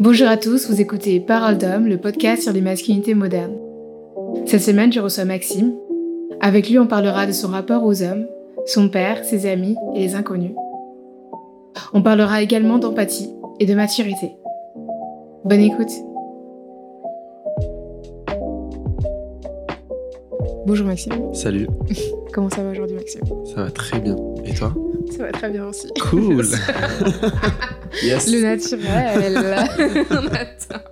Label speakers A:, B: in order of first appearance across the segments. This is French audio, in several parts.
A: Bonjour à tous, vous écoutez Parole d'homme, le podcast sur les masculinités modernes. Cette semaine, je reçois Maxime. Avec lui, on parlera de son rapport aux hommes, son père, ses amis et les inconnus. On parlera également d'empathie et de maturité. Bonne écoute. Bonjour Maxime.
B: Salut.
A: Comment ça va aujourd'hui Maxime?
B: Ça va très bien. Et toi?
A: Ça va très bien aussi.
B: Cool.
A: yes. Le naturel. On attend.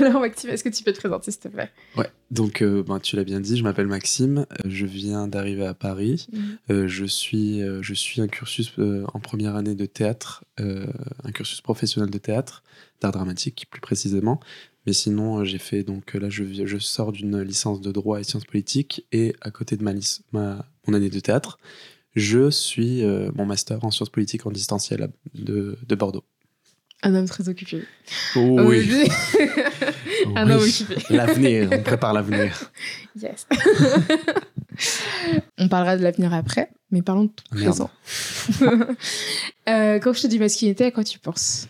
A: Alors Maxime, est-ce que tu peux te présenter s'il te plaît?
B: Ouais, donc euh, ben, tu l'as bien dit, je m'appelle Maxime, euh, je viens d'arriver à Paris, mhm. euh, je, suis, je suis un cursus en première année de théâtre, un cursus professionnel de théâtre, d'art dramatique plus précisément, mais sinon j'ai fait, donc là je, je sors d'une licence de droit et sciences politiques et à côté de ma, ma mon année de théâtre, je suis mon master en sciences politiques en distanciel de, de Bordeaux.
A: Un homme très occupé.
B: Oh oui.
A: un homme occupé.
B: L'avenir, on prépare l'avenir.
A: Yes. on parlera de l'avenir après, mais parlons de ton présent. euh, quand je te dis masculinité, à quoi tu penses?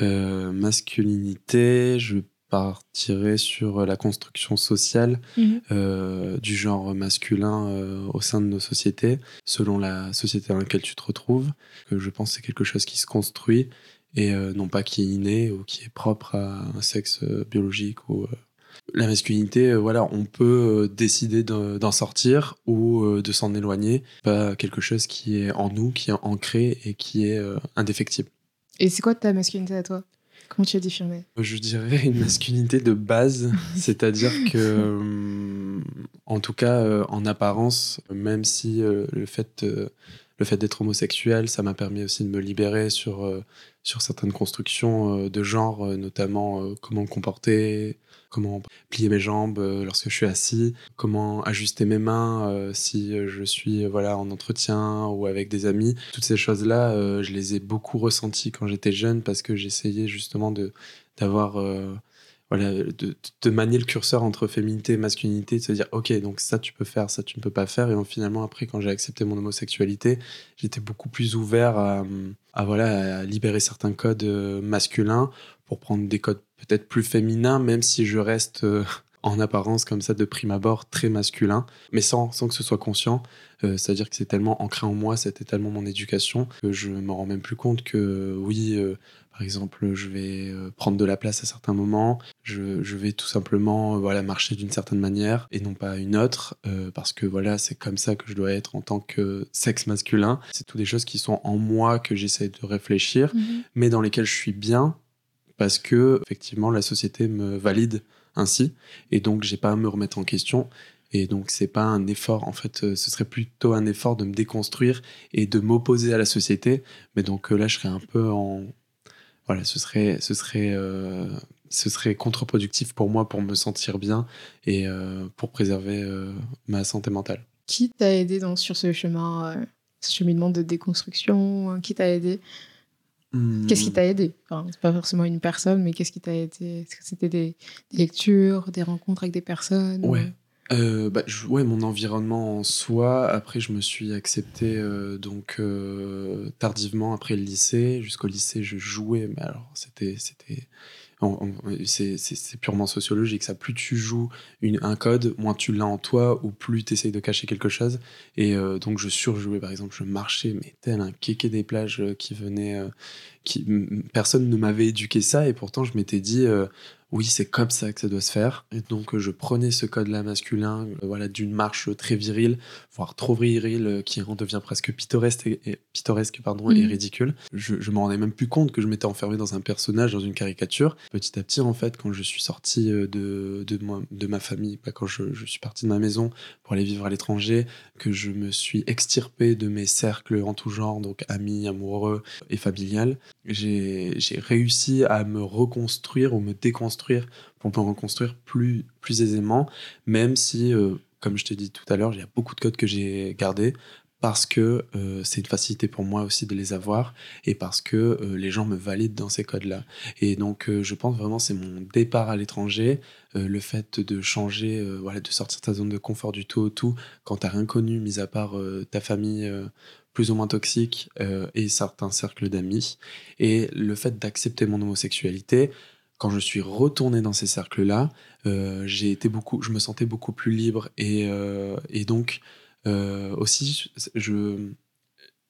B: Euh, Masculinité, je partirais sur la construction sociale mhm. euh, du genre masculin euh, au sein de nos sociétés, selon la société dans laquelle tu te retrouves. Que je pense que c'est quelque chose qui se construit et euh, non pas qui est inné ou qui est propre à un sexe euh, biologique ou euh, la masculinité, voilà, on peut décider d'en sortir ou de s'en éloigner, pas quelque chose qui est en nous, qui est ancré et qui est indéfectible.
A: Et c'est quoi ta masculinité à toi? Comment tu as défini?
B: Je dirais une masculinité de base, c'est-à-dire que, en tout cas, en apparence, même si le fait le fait d'être homosexuel, ça m'a permis aussi de me libérer sur, euh, sur certaines constructions euh, de genre, euh, notamment comment me comporter, comment plier mes jambes lorsque je suis assis, comment ajuster mes mains si je suis voilà en entretien ou avec des amis. Toutes ces choses-là, je les ai beaucoup ressenties quand j'étais jeune parce que j'essayais justement de d'avoir voilà, de, manier le curseur entre féminité et masculinité, de se dire, ok, donc ça tu peux faire, ça tu ne peux pas faire. Et finalement, après, quand j'ai accepté mon homosexualité, j'étais beaucoup plus ouvert à, voilà, à libérer certains codes euh, masculins pour prendre des codes peut-être plus féminins, même si je reste euh, en apparence comme ça de prime abord très masculin, mais sans, sans que ce soit conscient. Euh, c'est-à-dire que c'est tellement ancré en moi, c'était tellement mon éducation que je me rends même plus compte que oui, par exemple, je vais euh, prendre de la place à certains moments, je, vais tout simplement euh, voilà, marcher d'une certaine manière et non pas une autre, euh, parce que voilà, c'est comme ça que je dois être en tant que sexe masculin. C'est toutes des choses qui sont en moi que j'essaie de réfléchir, mhm. mais dans lesquelles je suis bien, parce que effectivement la société me valide ainsi, et donc j'ai pas à me remettre en question. Et donc, c'est pas un effort, en fait, ce serait plutôt un effort de me déconstruire et de m'opposer à la société. Mais donc là, je serais un peu en, voilà, ce serait, ce serait, euh, ce serait contre-productif pour moi pour me sentir bien et euh, pour préserver euh, ma santé mentale.
A: Qui t'a aidé dans, sur ce chemin, ce cheminement de déconstruction hein, Qui t'a aidé? Qu'est-ce qui hmm. t'a aidé? Enfin, C'est pas forcément une personne, mais qu'est-ce qui t'a aidé? Est-ce que c'était des, lectures, des rencontres avec des personnes?
B: Ouais. Euh, bah, ouais, mon environnement en soi. Après, je me suis accepté euh, donc euh, tardivement après le lycée. Jusqu'au lycée, je jouais, mais alors c'était c'était c'est purement sociologique. Ça, plus tu joues un code, moins tu l'as en toi, ou plus tu essayes de cacher quelque chose. Et donc, je surjouais, par exemple, je marchais, mais tel un kéké des plages qui venait. qui, personne ne m'avait éduqué ça, et pourtant, je m'étais dit oui, c'est comme ça que ça doit se faire. Et donc, je prenais ce code-là masculin, euh, voilà, d'une marche très virile, voire trop virile, euh, qui en devient presque pittoresque et, pittoresque, pardon, et mhm. ridicule. Je, je me rendais même plus compte que je m'étais enfermé dans un personnage, dans une caricature. Petit à petit, en fait, quand je suis sorti euh, de, de, moi, de ma famille, bah, quand je, je, suis parti de ma maison pour aller vivre à l'étranger, que je me suis extirpé de mes cercles en tout genre, donc amis, amoureux et familial, j'ai réussi à me reconstruire ou me déconstruire pour me reconstruire plus, plus aisément, même si, euh, comme je t'ai dit tout à l'heure, il y a beaucoup de codes que j'ai gardés parce que euh, c'est une facilité pour moi aussi de les avoir et parce que euh, les gens me valident dans ces codes-là. Et donc, je pense vraiment c'est mon départ à l'étranger, le fait de changer, voilà, de sortir de ta zone de confort du tout au tout quand t'as rien connu, mis à part ta famille plus ou moins toxique et certains cercles d'amis. Et le fait d'accepter mon homosexualité, quand je suis retourné dans ces cercles-là, j'ai été beaucoup, je me sentais beaucoup plus libre et, et donc euh, aussi, je,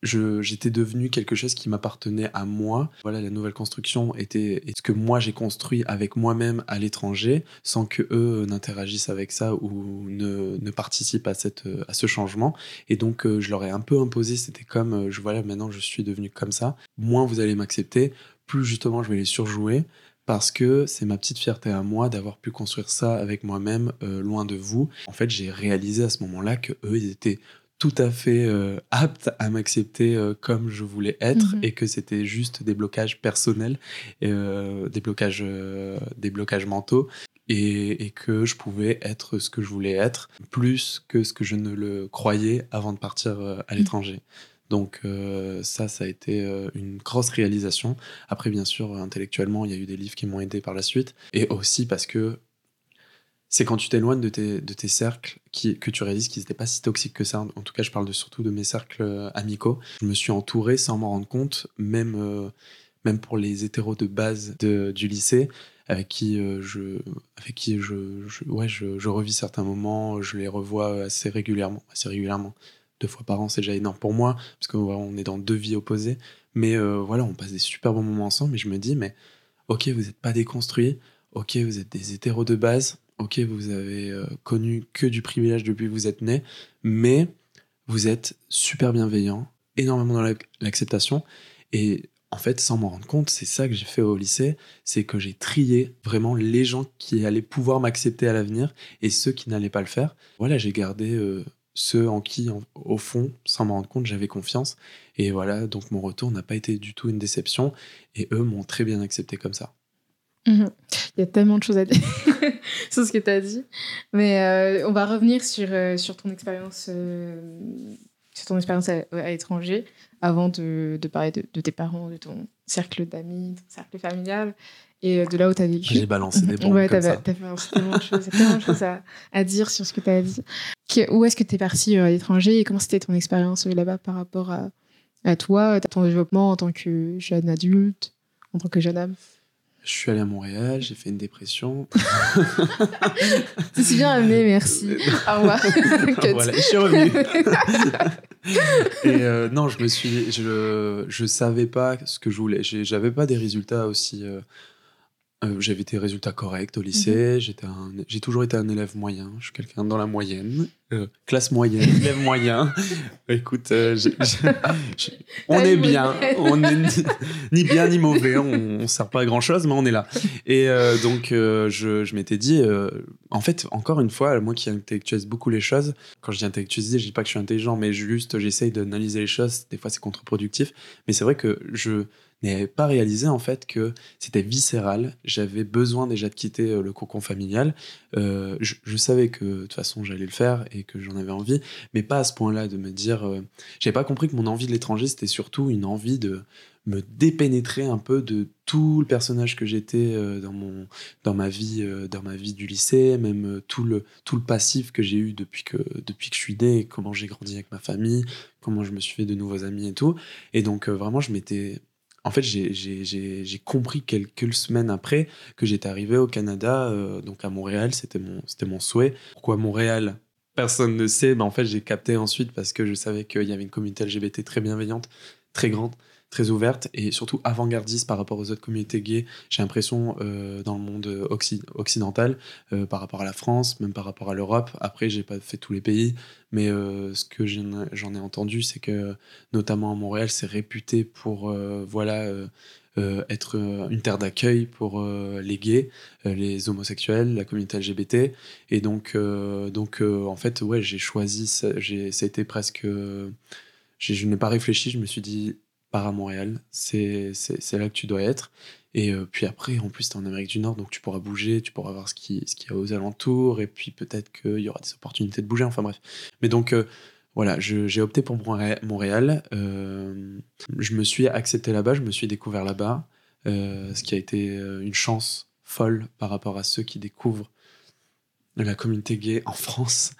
B: j'étais devenu quelque chose qui m'appartenait à moi. Voilà, la nouvelle construction était ce que moi j'ai construit avec moi-même à l'étranger, sans que eux n'interagissent avec ça ou ne, ne, participent à, cette, à ce changement. Et donc, euh, je leur ai un peu imposé, c'était comme, euh, je voilà, maintenant je suis devenu comme ça. Moins vous allez m'accepter, plus justement je vais les surjouer parce que c'est ma petite fierté à moi d'avoir pu construire ça avec moi-même euh, loin de vous. En fait, j'ai réalisé à ce moment-là que eux, ils étaient tout à fait euh, aptes à m'accepter euh, comme je voulais être mhm. et que c'était juste des blocages personnels, des blocages, des blocages mentaux. Et, et, que je pouvais être ce que je voulais être, plus que ce que je ne le croyais avant de partir à mhm. l'étranger. Donc euh, ça, ça a été euh, une grosse réalisation. Après, bien sûr, intellectuellement, il y a eu des livres qui m'ont aidé par la suite. Et aussi parce que c'est quand tu t'éloignes de tes, cercles que tu réalises qu'ils n'étaient pas si toxiques que ça. En tout cas, je parle de, surtout de mes cercles euh, amicaux. Je me suis entouré sans m'en rendre compte, même, même pour les hétéros de base du lycée, avec qui, je, avec qui je ouais, je, je revis certains moments, je les revois assez régulièrement. Assez régulièrement deux fois par an, c'est déjà énorme pour moi, parce qu'on est dans deux vies opposées. Mais euh, voilà, on passe des super bons moments ensemble, et je me dis, mais ok, vous n'êtes pas déconstruits, ok, vous êtes des hétéros de base, ok, vous avez euh, connu que du privilège depuis que vous êtes né, mais vous êtes super bienveillants, énormément dans l'acceptation, et en fait, sans m'en rendre compte, c'est ça que j'ai fait au lycée, c'est que j'ai trié vraiment les gens qui allaient pouvoir m'accepter à l'avenir et ceux qui n'allaient pas le faire. Voilà, j'ai gardé euh, ceux en qui, au fond, sans m'en rendre compte, j'avais confiance. Et voilà, donc mon retour n'a pas été du tout une déception. Et eux m'ont très bien accepté comme ça.
A: Mhm. Il y a tellement de choses à dire sur ce que tu as dit. Mais euh, on va revenir sur, euh, sur ton expérience euh, sur ton expérience à, l'étranger avant de, de parler de, de, tes parents, de ton cercle d'amis, ton cercle familial et euh, de là où tu as vécu.
B: J'ai balancé des bombes.
A: Ouais,
B: tu
A: as tellement de choses, tellement de choses à, à, dire sur ce que tu as dit. où est-ce que tu es parti euh, à l'étranger et comment c'était ton expérience euh, là-bas par rapport à, à toi, ton développement en tant que jeune adulte, en tant que jeune homme
B: je suis allé à Montréal, j'ai fait une dépression.
A: C'est bien amené, merci. Au revoir.
B: voilà, je suis revenu. et euh, non, je me suis, je, je savais pas ce que je voulais. J'avais pas des résultats aussi euh, euh, j'avais des résultats corrects au lycée. Mhm. J'ai toujours été un élève moyen. Je suis quelqu'un dans la moyenne. Euh, classe moyenne, élève moyen. Écoute, euh, on est bien. On est ni, bien ni mauvais. On, ne sert pas à grand chose, mais on est là. Et donc, je, je m'étais dit, en fait, encore une fois, moi qui intellectualise beaucoup les choses, quand je dis intellectualiser, je dis pas que je suis intelligent, mais juste j'essaye d'analyser les choses. Des fois, c'est contre-productif. Mais c'est vrai que je n'avais pas réalisé en fait que c'était viscéral. J'avais besoin déjà de quitter euh, le cocon familial. Euh, je, savais que de toute façon j'allais le faire et que j'en avais envie, mais pas à ce point-là de me dire. Euh, j'avais pas compris que mon envie de l'étranger c'était surtout une envie de me dépénétrer un peu de tout le personnage que j'étais dans mon dans ma vie dans ma vie du lycée même tout le tout le passif que j'ai eu depuis que depuis que je suis né comment j'ai grandi avec ma famille comment je me suis fait de nouveaux amis et tout et donc vraiment je m'étais en fait, j'ai compris quelques semaines après que j'étais arrivé au Canada, euh, donc à Montréal, c'était mon, mon souhait. Pourquoi Montréal? Personne ne sait, mais en fait, j'ai capté ensuite parce que je savais qu'il y avait une communauté LGBT très bienveillante, très grande très ouverte et surtout avant-gardiste par rapport aux autres communautés gays. J'ai l'impression euh, dans le monde occidental, euh, par rapport à la France, même par rapport à l'Europe. Après, j'ai pas fait tous les pays, mais euh, ce que j'en ai entendu, c'est que notamment à Montréal, c'est réputé pour voilà être une terre d'accueil pour les gays, les homosexuels, la communauté LGBT. Et donc, donc en fait, ouais, j'ai choisi, ça, ça a été presque je n'ai pas réfléchi, je me suis dit, pars à Montréal, c'est là que tu dois être. Et euh, puis après, en plus, tu es en Amérique du Nord, donc tu pourras bouger, tu pourras voir ce qu'il ce y a aux alentours, et puis peut-être qu'il y aura des opportunités de bouger, enfin bref. Mais donc, euh, voilà, j'ai opté pour Montréal. Euh, je me suis accepté là-bas, je me suis découvert là-bas, euh, ce qui a été une chance folle par rapport à ceux qui découvrent la communauté gay en France,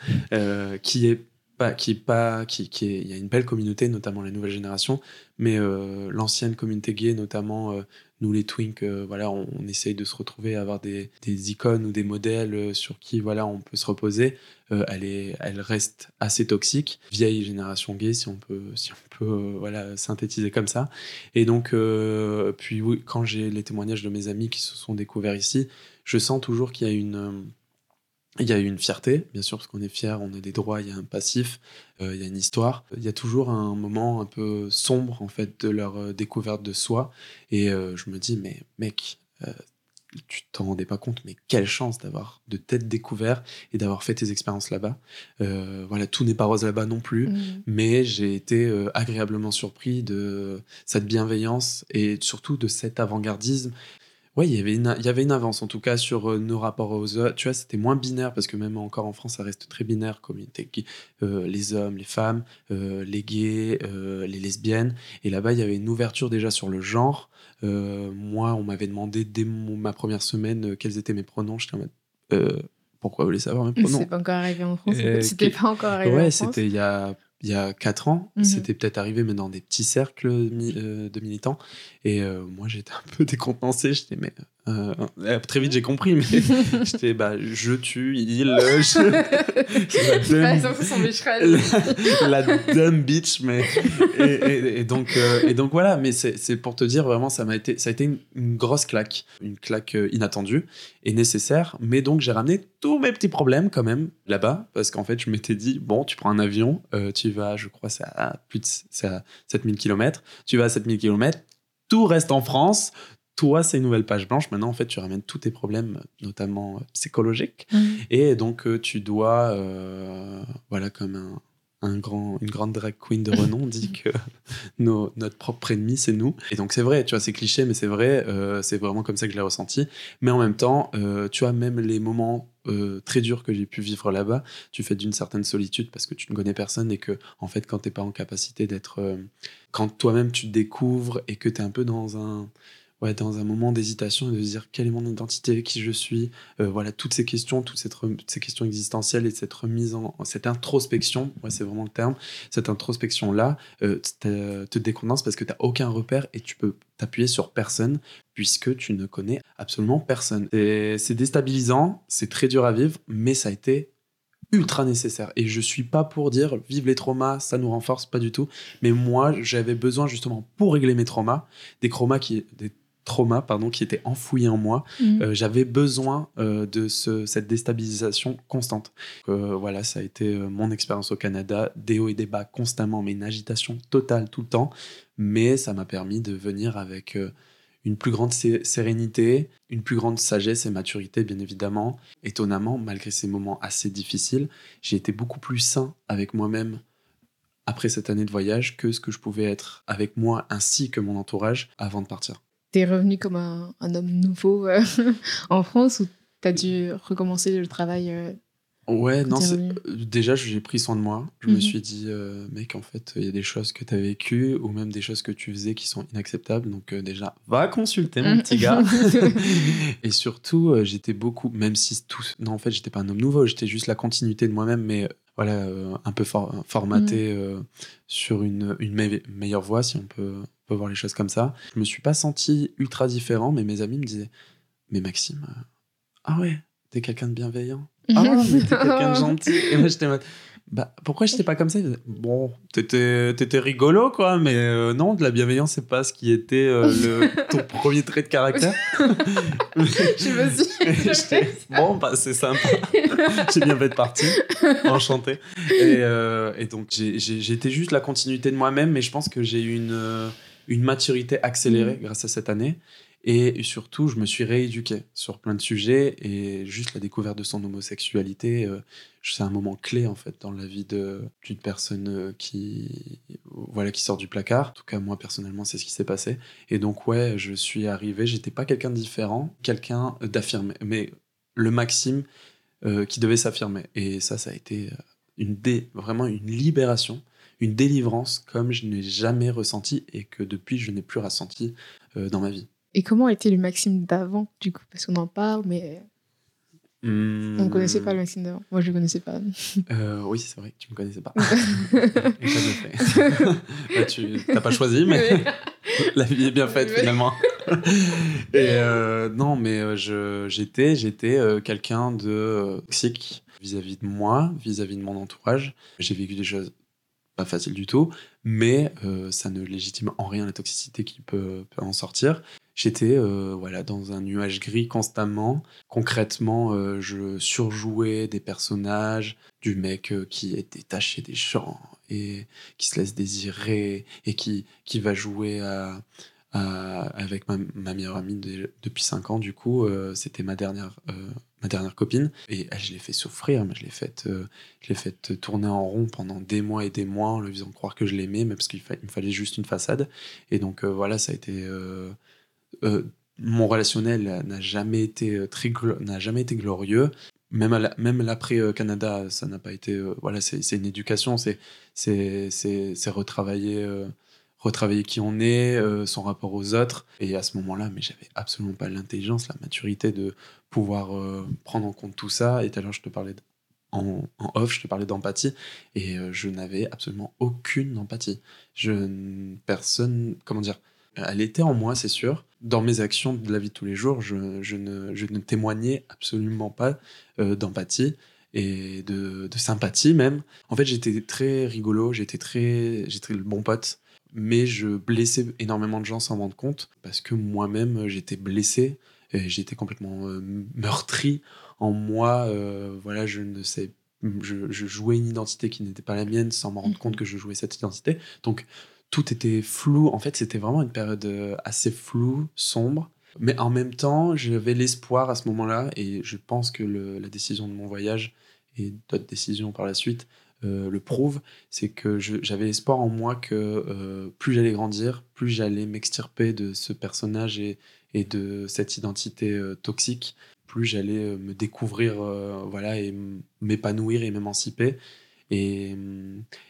B: qui est pas, qui est pas, qui, qui est, il y a une belle communauté, notamment les nouvelles générations, mais l'ancienne communauté gay, notamment nous les twinks, euh, voilà, on, essaye de se retrouver, avoir des, des, icônes ou des modèles euh, sur qui voilà, on peut se reposer. Euh, elle, est, elle reste assez toxique, vieille génération gay, si on peut, si on peut voilà, synthétiser comme ça. Et donc, puis oui, quand j'ai les témoignages de mes amis qui se sont découverts ici, je sens toujours qu'il y a une il y a une fierté, bien sûr, parce qu'on est fier, on a des droits, il y a un passif, il y a une histoire. Il y a toujours un moment un peu sombre, en fait, de leur découverte de soi. Et je me dis, mais mec, tu t'en rendais pas compte, mais quelle chance d'avoir de t'être découvert et d'avoir fait tes expériences là-bas. voilà, tout n'est pas rose là-bas non plus, mmh. mais j'ai été agréablement surpris de cette bienveillance et surtout de cet avant-gardisme oui, il y avait une, il y avait une avance en tout cas sur euh, nos rapports aux autres. Tu vois, c'était moins binaire parce que même encore en France, ça reste très binaire, communauté euh, les hommes, les femmes, euh, les gays, les lesbiennes. Et là-bas, il y avait une ouverture déjà sur le genre. moi, on m'avait demandé dès ma première semaine quels étaient mes pronoms. J'étais en mode, pourquoi vous voulez savoir mes pronoms?
A: C'est pas encore arrivé en France. C'était pas encore arrivé
B: ouais,
A: en
B: France. Ouais, c'était il y a il y a 4 ans. Mhm. C'était peut-être arrivé, mais dans des petits cercles de militants. Et moi, j'étais un peu décontenancé. J'étais, mais euh, euh, très vite j'ai compris, mais j'étais bah je tue, il, je... la, dumb, bitch, mais et, donc euh, et donc voilà, mais c'est pour te dire vraiment ça m'a été ça a été une, grosse claque, une claque inattendue et nécessaire, mais donc j'ai ramené tous mes petits problèmes quand même là-bas parce qu'en fait je m'étais dit bon tu prends un avion, tu vas je crois c'est à plus de à 7000 km, tu vas à 7000 km, tout reste en France, toi, c'est une nouvelle page blanche. Maintenant, en fait, tu ramènes tous tes problèmes, notamment euh, psychologiques. Mmh. Et donc, euh, tu dois, euh, voilà, comme un, un, grand, une grande drag queen de renom dit que nos, notre propre ennemi, c'est nous. Et donc, c'est vrai, tu vois, c'est cliché, mais c'est vrai. c'est vraiment comme ça que je l'ai ressenti. Mais en même temps, tu vois, même les moments très durs que j'ai pu vivre là-bas, tu fais d'une certaine solitude parce que tu ne connais personne et que, en fait, quand tu n'es pas en capacité d'être. quand toi-même tu te découvres et que tu es un peu dans un ouais, dans un moment d'hésitation et de se dire quelle est mon identité, qui je suis, euh, voilà, toutes ces questions, toutes ces questions existentielles et cette remise en, cette introspection, ouais, c'est vraiment le terme, cette introspection-là euh, te, te décondense parce que tu n'as aucun repère et tu peux t'appuyer sur personne puisque tu ne connais absolument personne. C'est déstabilisant, c'est très dur à vivre, mais ça a été ultra nécessaire. Et je suis pas pour dire vive les traumas, ça nous renforce, pas du tout. Mais moi, j'avais besoin justement pour régler mes traumas, des traumas qui, des trauma pardon, qui était enfoui en moi. Mhm. Euh, j'avais besoin euh, de ce, cette déstabilisation constante. Euh, voilà, ça a été mon expérience au Canada, des hauts et des bas constamment, mais une agitation totale tout le temps. Mais ça m'a permis de venir avec une plus grande sérénité, une plus grande sagesse et maturité, bien évidemment. Étonnamment, malgré ces moments assez difficiles, j'ai été beaucoup plus sain avec moi-même après cette année de voyage que ce que je pouvais être avec moi ainsi que mon entourage avant de partir
A: t'es revenu comme un, homme nouveau euh, en France ou t'as dû recommencer le travail euh,
B: Ouais, non, déjà j'ai pris soin de moi. Je me mhm. suis dit, euh, mec, en fait, il y a des choses que tu as vécues ou même des choses que tu faisais qui sont inacceptables. Donc, déjà, va consulter mon petit gars. et surtout, j'étais beaucoup, même si tout. Non, en fait, j'étais pas un homme nouveau, j'étais juste la continuité de moi-même, mais voilà, un peu formaté mhm. sur une, une meilleure voie, si on peut voir les choses comme ça. Je me suis pas senti ultra différent, mais mes amis me disaient Mais Maxime, euh, ah ouais, t'es quelqu'un de bienveillant. Ah, mais t'es quelqu'un de gentil. Et moi, j'étais bah, pourquoi j'étais pas comme ça? Bon, t'étais, étais rigolo, quoi, mais euh, non, de la bienveillance, c'est pas ce qui était euh, le, ton premier trait de caractère.
A: je me suis
B: Bon, bah, c'est sympa. j'ai bien fait de partie. Enchanté. Et, et donc, j'ai, j'étais juste la continuité de moi-même, mais je pense que j'ai eu une une maturité accélérée mmh. grâce à cette année. Et surtout, je me suis rééduqué sur plein de sujets et juste la découverte de son homosexualité, euh, c'est un moment clé en fait dans la vie d'une personne euh, qui, voilà, qui sort du placard. En tout cas, moi personnellement, c'est ce qui s'est passé. Et donc, ouais, je suis arrivé, j'étais pas quelqu'un de différent, quelqu'un d'affirmé, mais le Maxime euh, qui devait s'affirmer. Et ça, ça a été une dé, vraiment une libération, une délivrance comme je n'ai jamais ressenti et que depuis je n'ai plus ressenti euh, dans ma vie.
A: Et comment était le Maxime d'avant, du coup? Parce qu'on en parle, mais on ne connaissait pas le Maxime d'avant. Moi, je ne connaissais pas.
B: euh, oui, c'est vrai que tu me connaissais pas. Bah, tu n'as pas choisi, mais la vie est bien faite finalement. Et euh, non, mais je- j'étais, j'étais euh, quelqu'un de toxique vis-à-vis de moi, vis-à-vis de mon entourage. J'ai vécu des choses pas faciles du tout, mais euh, ça ne légitime en rien la toxicité qui peut, en sortir. J'étais euh, voilà dans un nuage gris constamment. Concrètement, euh, je surjouais des personnages, du mec qui est détaché des gens et qui se laisse désirer et qui, qui va jouer avec ma, meilleure amie de- depuis 5 ans. Du coup, c'était ma dernière, ma dernière copine et elle, je l'ai fait souffrir, mais je l'ai fait, euh, fait tourner en rond pendant des mois et des mois en lui faisant croire que je l'aimais, mais parce qu'il me fallait juste une façade. Et donc euh, voilà, ça a été euh, euh, mon relationnel n'a jamais été très jamais été glorieux. Même, même l'après Canada, ça n'a pas été. voilà, c'est une éducation, c'est c'est retravailler retravailler qui on est, euh, son rapport aux autres. Et à ce moment-là, mais j'avais absolument pas l'intelligence, la maturité de pouvoir euh, prendre en compte tout ça. Et tout à l'heure, je te parlais en, en off, je te parlais d'empathie, et euh, je n'avais absolument aucune empathie. Je personne, comment dire, elle était en moi, c'est sûr. Dans mes actions de la vie de tous les jours, je, je ne, je ne témoignais absolument pas d'empathie et de, de sympathie même. En fait, j'étais très rigolo, j'étais très, j'étais le bon pote, mais je blessais énormément de gens sans m'en rendre compte parce que moi-même j'étais blessé et j'étais complètement euh, meurtri en moi. euh, voilà, je ne sais, je, je jouais une identité qui n'était pas la mienne sans m'en rendre
A: Mhm.
B: compte que je jouais cette identité. Donc tout était flou. En fait, c'était vraiment une période euh, assez floue, sombre. Mais en même temps, j'avais l'espoir à ce moment-là, et je pense que le- la décision de mon voyage et d'autres décisions par la suite euh, le prouvent, c'est que j'avais espoir en moi que euh, plus j'allais grandir, plus j'allais m'extirper de ce personnage et, de cette identité euh, toxique, plus j'allais me découvrir voilà, et m'épanouir et m'émanciper. Et,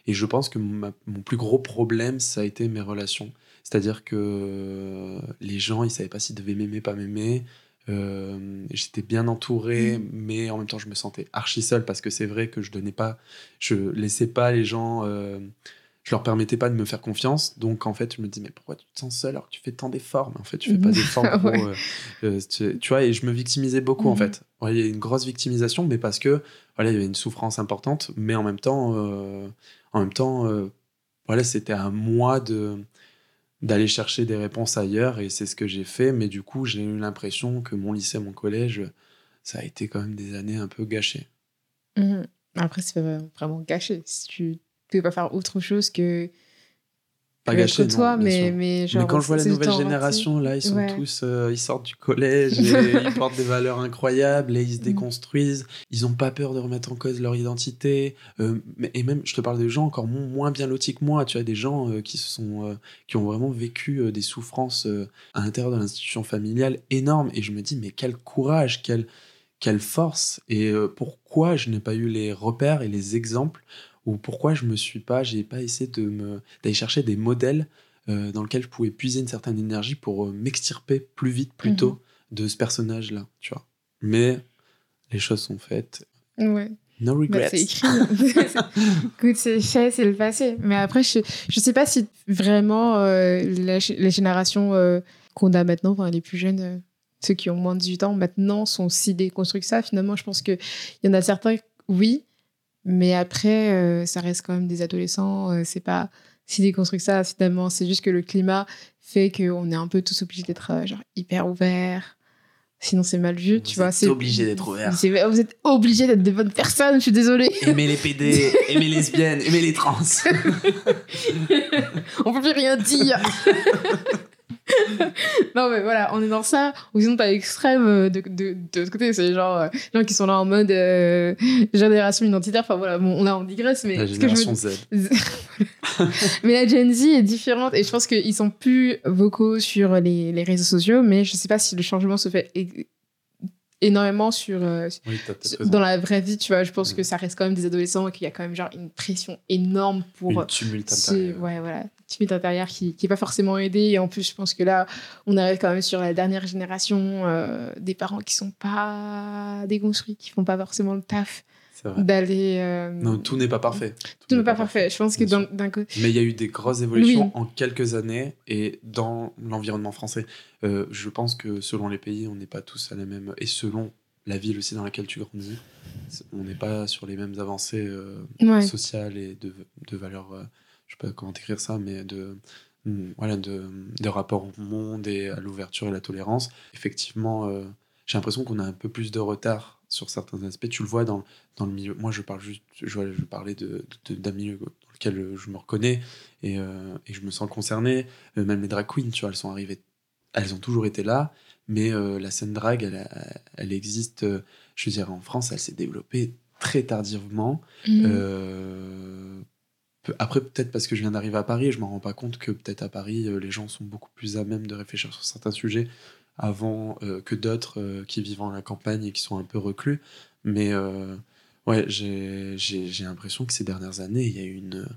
B: et je pense que mon plus gros problème, ça a été mes relations. C'est-à-dire que les gens, ils savaient pas s'ils devaient m'aimer, pas m'aimer. Euh, J'étais bien entouré, mais en même temps, je me sentais archi seul parce que c'est vrai que je donnais pas, je laissais pas les gens, euh, je leur permettais pas de me faire confiance. Donc en fait, je me dis, mais pourquoi tu te sens seul alors que tu fais tant d'efforts? Mais en fait, tu fais pas
A: Mhm.
B: d'efforts pour.
A: Ouais.
B: euh, euh, tu, tu vois, et je me victimisais beaucoup en
A: Mhm.
B: fait. Ouais, Il y a une grosse victimisation, mais parce que voilà, il y avait une souffrance importante, mais en même temps, en même temps, voilà, c'était à moi de d'aller chercher des réponses ailleurs et c'est ce que j'ai fait mais du coup j'ai eu l'impression que mon lycée mon collège ça a été quand même des années un peu gâchées
A: Mhm. Après, c'est vraiment gâché. Si tu peux pas faire autre chose que.
B: Pas
A: être toi,
B: non,
A: mais, genre.
B: mais quand je vois la nouvelle génération là ils sont
A: Ouais.
B: tous euh, ils sortent du collège et ils portent des valeurs incroyables et ils se
A: Mhm.
B: déconstruisent ils ont pas peur de remettre en cause leur identité euh, et même je te parle de gens encore mo- moins bien lotis que moi tu vois des gens euh, qui se sont qui ont vraiment vécu des souffrances à l'intérieur de l'institution familiale énormes et je me dis mais quel courage quelle quelle force et pourquoi je n'ai pas eu les repères et les exemples ou pourquoi je me suis pas j'ai pas essayé de me d'aller chercher des modèles euh, dans lesquels je pouvais puiser une certaine énergie pour euh, m'extirper plus vite plus
A: Mhm.
B: tôt de ce personnage là tu vois mais les choses sont faites
A: Ouais.
B: no
A: Bah,
B: regrets
A: c'est écrit. Écoute, c'est fait, c'est le passé. Mais après, je, je sais pas si vraiment euh, la, gé- les générations euh, qu'on a maintenant, enfin les plus jeunes, ceux qui ont moins de 18 ans maintenant, sont si déconstruits que ça. Finalement, je pense qu'il y en a certains, oui, mais après, euh, ça reste quand même des adolescents. euh, c'est pas si déconstruit que ça, finalement. C'est juste que le climat fait qu'on est un peu tous obligés d'être euh, genre hyper ouverts. Sinon, c'est mal vu,
B: Vous
A: tu vois.
B: êtes
A: c'est-
B: obligés d'être ouverts.
A: c'est- Vous êtes obligés d'être des bonnes personnes, je suis désolée.
B: aimer les PD aimer les lesbiennes aimer les trans
A: on peut plus rien dire. non mais voilà, on est dans ça. Ou sinon pas extrême euh, de, de, de l'autre côté, c'est genre euh, les gens qui sont là en mode euh, génération identitaire. Enfin voilà, bon, on a on digresse, mais
B: la
A: ce que je veux-
B: génération Z
A: mais la Gen Z est différente et je pense qu'ils sont plus vocaux sur les, les réseaux sociaux, mais je sais pas si le changement se fait énormément sur, euh,
B: Oui,
A: dans la vraie vie, tu vois. Je pense
B: Mm.
A: que ça reste quand même des adolescents et qu'il y a quand même genre une pression énorme pour
B: Une tumulte intérieure.
A: ouais voilà timide intérieur qui qui est pas forcément aidé et en plus je pense que là on arrive quand même sur la dernière génération euh, des parents qui sont pas déconstruits qui font pas forcément le taf d'aller euh,
B: Non, tout n'est pas parfait.
A: tout n'est pas parfait je pense que d'un côté
B: Mais il y a eu des grosses évolutions
A: Oui.
B: en quelques années et dans l'environnement français. Euh, je pense que selon les pays, on n'est pas tous à la même. Et selon la ville aussi dans laquelle tu grandis, on n'est pas sur les mêmes avancées euh,
A: ouais
B: sociales et de, de valeurs. Je sais pas comment décrire ça, mais de. hmm, Voilà, de, de rapport au monde et à l'ouverture et la tolérance. Effectivement, euh, j'ai l'impression qu'on a un peu plus de retard sur certains aspects. Tu le vois dans, dans le milieu. Moi, je parle juste, je, je parlais de, de- d'un milieu dans lequel je me reconnais et, euh, et je me sens concerné. Euh, même les drag queens, tu vois, elles sont arrivées, elles ont toujours été là, mais euh, la scène drag, elle, elle existe. je veux dire, en France, elle s'est développée très tardivement.
A: Mhm.
B: Après, peut-être parce que je viens d'arriver à Paris, et je m'en rends pas compte que peut-être à Paris, euh, les gens sont beaucoup plus à même de réfléchir sur certains sujets avant euh, que d'autres euh, qui vivent en la campagne et qui sont un peu reclus. Mais ouais, j'ai l'impression que ces dernières années, il y a eu une,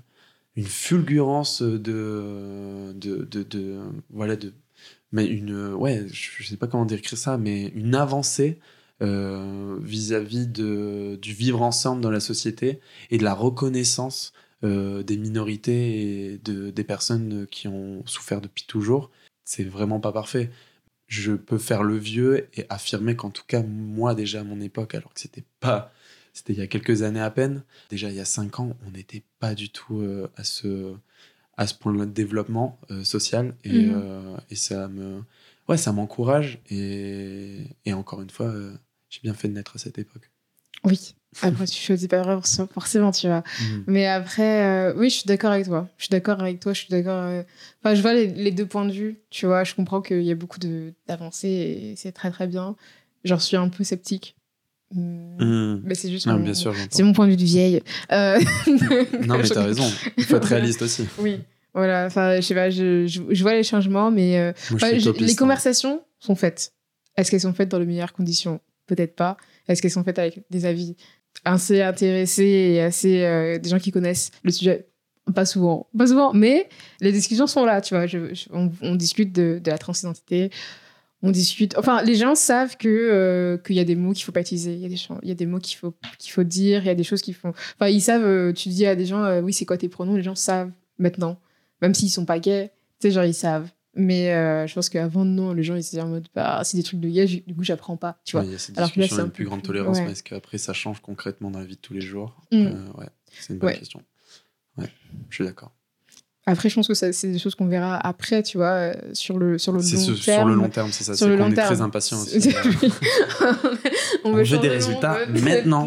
B: une fulgurance de, de, de, voilà, de, mais une, ouais, je sais pas comment décrire ça, mais une avancée vis-à-vis de, du vivre ensemble dans la société et de la reconnaissance euh, des minorités et de, des personnes qui ont souffert depuis toujours. C'est vraiment pas parfait. Je peux faire le vieux et affirmer qu'en tout cas, moi déjà à mon époque, alors que c'était pas. C'était il y a quelques années à peine. Déjà, il y a cinq ans, on n'était pas du tout euh, à ce, à ce point-là de développement euh, social. Et,
A: Mhm.
B: et ça me, ouais, ça m'encourage. Et, et encore une fois, j'ai bien fait de naître à cette époque.
A: oui après tu choisis pas vraiment forcément tu vois
B: Mhm.
A: Mais après, euh, oui, je suis d'accord avec toi. Je suis d'accord avec toi. Je suis d'accord. euh, Enfin, je vois les, les deux points de vue. Tu vois, je comprends qu'il y a beaucoup d'avancées et c'est très très bien. J'en suis un peu sceptique. Hum,
B: Mhm.
A: Mais c'est juste. Mon- C'est mon point de vue de vieille. Euh,
B: Non, mais t'as raison. Il faut être réaliste aussi.
A: Oui. Voilà. Enfin, je sais pas. Je, je, je vois les changements, mais
B: Moi,
A: enfin, les
B: hein.
A: conversations sont faites. Est-ce qu'elles sont faites dans les meilleures conditions? Peut-être pas. Est-ce qu'elles sont faites avec des avis assez intéressés et assez euh, des gens qui connaissent le sujet Pas souvent, pas souvent, mais les discussions sont là. Tu vois, on, discute de, de la transidentité. On discute. Enfin, les gens savent que euh, qu'il y a des mots qu'il faut pas utiliser. Il y a des il y a des mots qu'il faut qu'il faut dire. Il y a des choses qu'il faut. Enfin, ils savent. euh, tu dis à des gens, oui, c'est quoi tes pronoms? Les gens savent maintenant, même s'ils sont pas gays. Tu sais, genre ils savent. Mais euh, je pense qu'avant, non, les gens ils étaient en mode, bah, c'est des trucs de j- du coup, j'apprends pas. Tu vois.
B: Ouais, il y a cette
A: Alors que là, c'est un
B: une plus grande tolérance,
A: ouais.
B: mais est-ce qu'après ça change concrètement dans la vie de tous les jours
A: Mm.
B: Euh, Ouais, c'est une bonne
A: Ouais.
B: question. Ouais, je suis d'accord.
A: Après, je pense que c'est des choses qu'on verra après, tu vois, euh, sur le, sur le long
B: C'est ce-
A: terme.
B: sur le long terme, c'est ça. C'est qu'on est très impatient aussi. On
A: veut
B: des résultats maintenant.